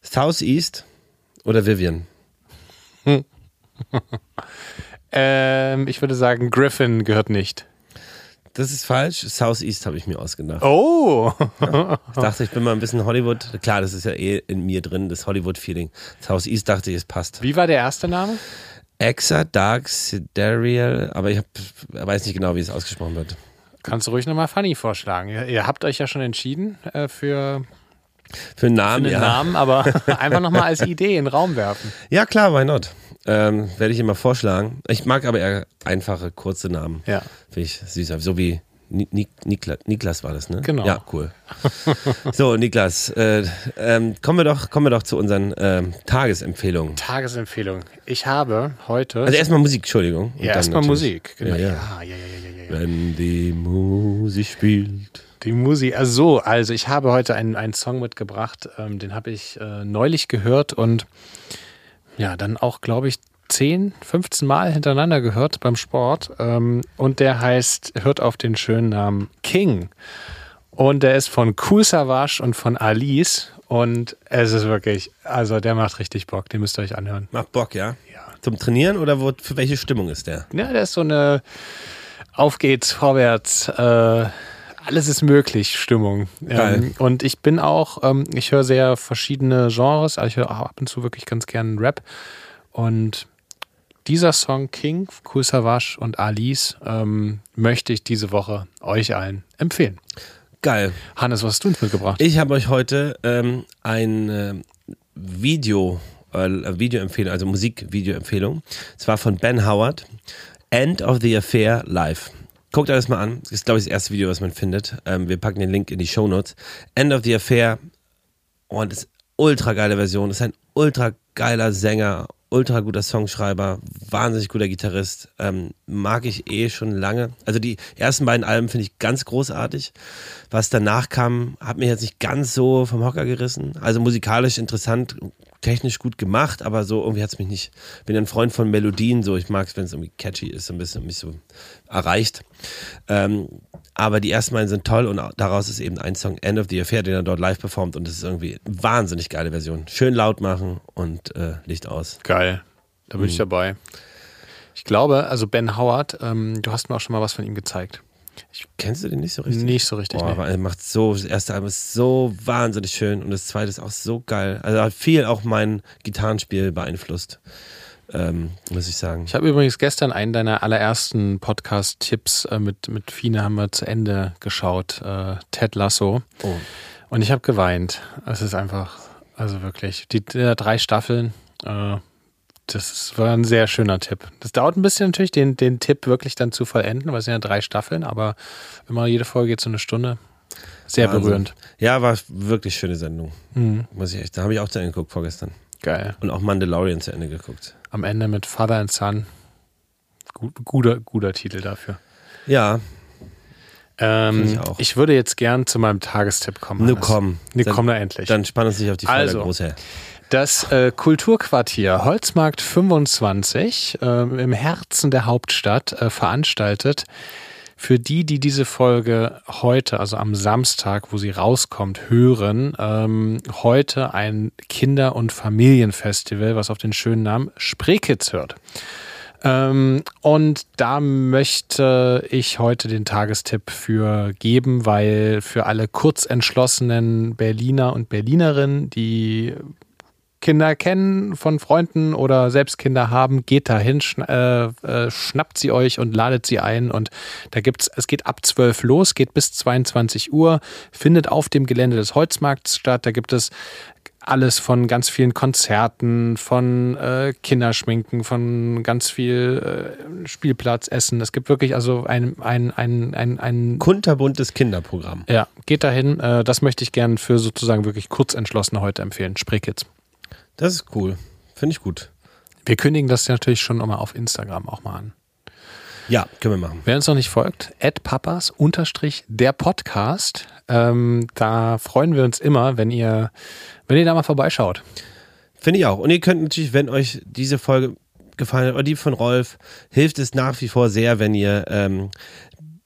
Southeast oder Vivian? *laughs* ähm, ich würde sagen, Griffin gehört nicht. Das ist falsch. Southeast habe ich mir ausgedacht. Oh! Ich dachte, ich bin mal ein bisschen Hollywood. Klar, das ist ja eh in mir drin, das Hollywood-Feeling. Southeast dachte ich, es passt. Wie war der erste Name? Exa Dark Sidereal, aber ich hab, weiß nicht genau, wie es ausgesprochen wird. Kannst du ruhig nochmal Funny vorschlagen. Ihr, ihr, habt euch ja schon entschieden äh, für, für einen Namen, für einen ja. Namen aber *laughs* einfach nochmal als Idee in den Raum werfen. Ja, klar, why not? Ähm, Werde ich immer vorschlagen. Ich mag aber eher einfache, kurze Namen. Ja. Finde ich süß. So wie Nik Niklas, Niklas war das, ne? Genau. Ja, cool. *laughs* so, Niklas, äh, ähm, kommen, wir doch, kommen wir doch zu unseren ähm, Tagesempfehlungen. Tagesempfehlung. Ich habe heute. Also erstmal Musik, Entschuldigung. ja, erstmal Musik. Genau. Ja, ja. Ja, ja, ja, ja, ja, ja. Wenn die Musik spielt. Die Musik, also so, also ich habe heute einen, einen Song mitgebracht, ähm, den habe ich äh, neulich gehört und ja, dann auch, glaube ich, 10, 15 Mal hintereinander gehört beim Sport. Ähm, und der heißt, hört auf den schönen Namen King. Und der ist von Cool Savage und von Alice. Und es ist wirklich, also der macht richtig Bock, den müsst ihr euch anhören. Macht Bock, ja? Ja. Zum Trainieren oder wo, für welche Stimmung ist der? Ja, der ist so eine Auf geht's, vorwärts, äh, alles ist möglich Stimmung. Ähm, und ich bin auch, ähm, ich höre sehr verschiedene Genres, also ich höre auch ab und zu wirklich ganz gern Rap. Und dieser Song King, Cool Savage und Alice ähm, möchte ich diese Woche euch allen empfehlen. Geil. Hannes, was hast du uns mitgebracht? Ich habe euch heute ähm, ein äh, Video, äh, Videoempfehlung, also Musikvideoempfehlung. Zwar von Ben Howard. End of the Affair Live. Guckt euch das mal an. Das ist, glaube ich, das erste Video, was man findet. Ähm, wir packen den Link in die Show Notes. End of the Affair. Und das ist ultra geile Version. Das ist ein ultra geiler Sänger, ultra guter Songschreiber, wahnsinnig guter Gitarrist. Ähm, mag ich eh schon lange. Also die ersten beiden Alben finde ich ganz großartig. Was danach kam, hat mich jetzt nicht ganz so vom Hocker gerissen. Also musikalisch interessant, technisch gut gemacht, aber so irgendwie hat es mich nicht. Bin ein Freund von Melodien, so ich mag es, wenn es irgendwie catchy ist, so ein bisschen mich so erreicht. Ähm, aber die ersten beiden sind toll und daraus ist eben ein Song End of the Affair, den er dort live performt und das ist irgendwie eine wahnsinnig geile Version. Schön laut machen und äh, Licht aus. Geil, da bin ich dabei. Ich glaube, also Ben Howard, ähm, du hast mir auch schon mal was von ihm gezeigt. Kennst du den nicht so richtig? Nicht so richtig. Boah, nee. aber er macht so, das erste Album ist so wahnsinnig schön und das zweite ist auch so geil. Also hat viel auch mein Gitarrenspiel beeinflusst, ähm, muss ich sagen. Ich habe übrigens gestern einen deiner allerersten Podcast-Tipps äh, mit, mit Fine haben wir zu Ende geschaut, äh, Ted Lasso. Oh. Und ich habe geweint. Es ist einfach, also wirklich, die, die drei Staffeln, äh, das war ein sehr schöner Tipp. Das dauert ein bisschen natürlich, den, den Tipp wirklich dann zu vollenden, weil es sind ja drei Staffeln, aber immer jede Folge geht so eine Stunde. Sehr Wahnsinn. berührend. Ja, war wirklich schöne Sendung. Mhm. Muss ich echt, da habe ich auch zu Ende geguckt vorgestern. Geil. Und auch Mandalorian zu Ende geguckt. Am Ende mit Father and Son. Gut, guter, guter Titel dafür. Ja, Ähm, ich, ich auch. würde jetzt gern zu meinem Tagestipp kommen. nu Hannes. komm. Nu Dann- komm da endlich. Dann spannen uns nicht auf die Folge Also. große. Das äh, Kulturquartier Holzmarkt 25 ähm, im Herzen der Hauptstadt äh, veranstaltet für die, die diese Folge heute, also am Samstag, wo sie rauskommt, hören, ähm, heute ein Kinder- und Familienfestival, was auf den schönen Namen Spreekids hört. Ähm, und da möchte ich heute den Tagestipp für geben, weil für alle kurzentschlossenen Berliner und Berlinerinnen, die Kinder kennen von Freunden oder selbst Kinder haben, geht dahin, schn äh, äh, schnappt sie euch und ladet sie ein. Und da gibt's, es geht ab 12 los, geht bis 22 Uhr, findet auf dem Gelände des Holzmarkts statt. Da gibt es alles von ganz vielen Konzerten, von äh, Kinderschminken, von ganz viel äh, Spielplatzessen. Es gibt wirklich also ein, ein, ein, ein, ein Kunterbuntes Kinderprogramm. ja, geht dahin. Äh, das möchte ich gern für sozusagen wirklich Kurzentschlossene heute empfehlen. Spreekids. Das ist cool. Finde ich gut. Wir kündigen das natürlich schon mal auf Instagram auch mal an. Ja, können wir machen. Wer uns noch nicht folgt, papas unterstrich der Podcast. Ähm, da freuen wir uns immer, wenn ihr, wenn ihr da mal vorbeischaut. Finde ich auch. Und ihr könnt natürlich, wenn euch diese Folge gefallen hat oder die von Rolf, hilft es nach wie vor sehr, wenn ihr ähm,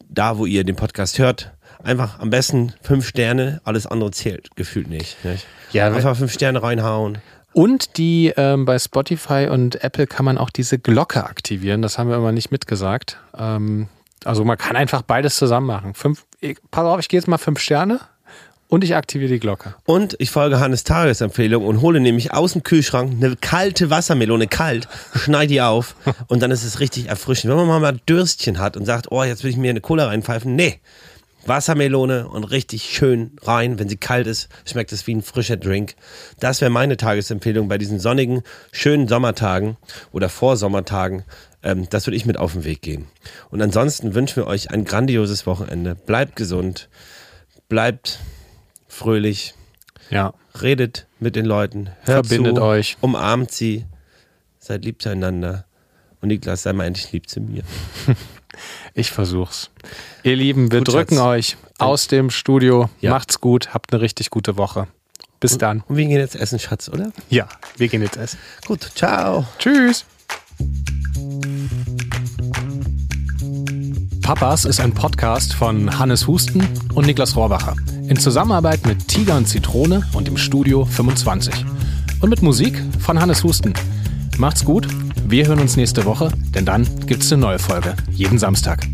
da, wo ihr den Podcast hört, einfach am besten fünf Sterne, alles andere zählt gefühlt nicht. nicht? Ja, einfach fünf Sterne reinhauen. Und die ähm, bei Spotify und Apple kann man auch diese Glocke aktivieren. Das haben wir immer nicht mitgesagt. Ähm, also man kann einfach beides zusammen machen. Fünf, ich, pass auf, ich gehe jetzt mal fünf Sterne und ich aktiviere die Glocke. Und ich folge Hannes Tagesempfehlung und hole nämlich aus dem Kühlschrank eine kalte Wassermelone, kalt, schneide die auf und dann ist es richtig erfrischend. Wenn man mal Dürstchen hat und sagt, oh, jetzt will ich mir eine Cola reinpfeifen, nee. Wassermelone und richtig schön rein. Wenn sie kalt ist, schmeckt es wie ein frischer Drink. Das wäre meine Tagesempfehlung bei diesen sonnigen, schönen Sommertagen oder Vorsommertagen. Ähm, das würde ich mit auf den Weg gehen. Und ansonsten wünschen wir euch ein grandioses Wochenende. Bleibt gesund, bleibt fröhlich, Ja. redet mit den Leuten, hört Verbindet zu, euch. umarmt sie, seid lieb zueinander. Und Niklas, sei mal endlich lieb zu mir. *laughs* Ich versuch's. Ihr Lieben, wir Gut, drücken Schatz. euch aus dem Studio. Ja. Macht's gut, habt eine richtig gute Woche. Bis dann. Und wir gehen jetzt essen, Schatz, oder? Ja, wir gehen jetzt essen. Gut, ciao. Tschüss. Papas ist ein Podcast von Hannes Husten und Niklas Rohrbacher. In Zusammenarbeit mit Tiger und Zitrone und im Studio 25. Und mit Musik von Hannes Husten. Macht's gut, wir hören uns nächste Woche, denn dann gibt's eine neue Folge. Jeden Samstag.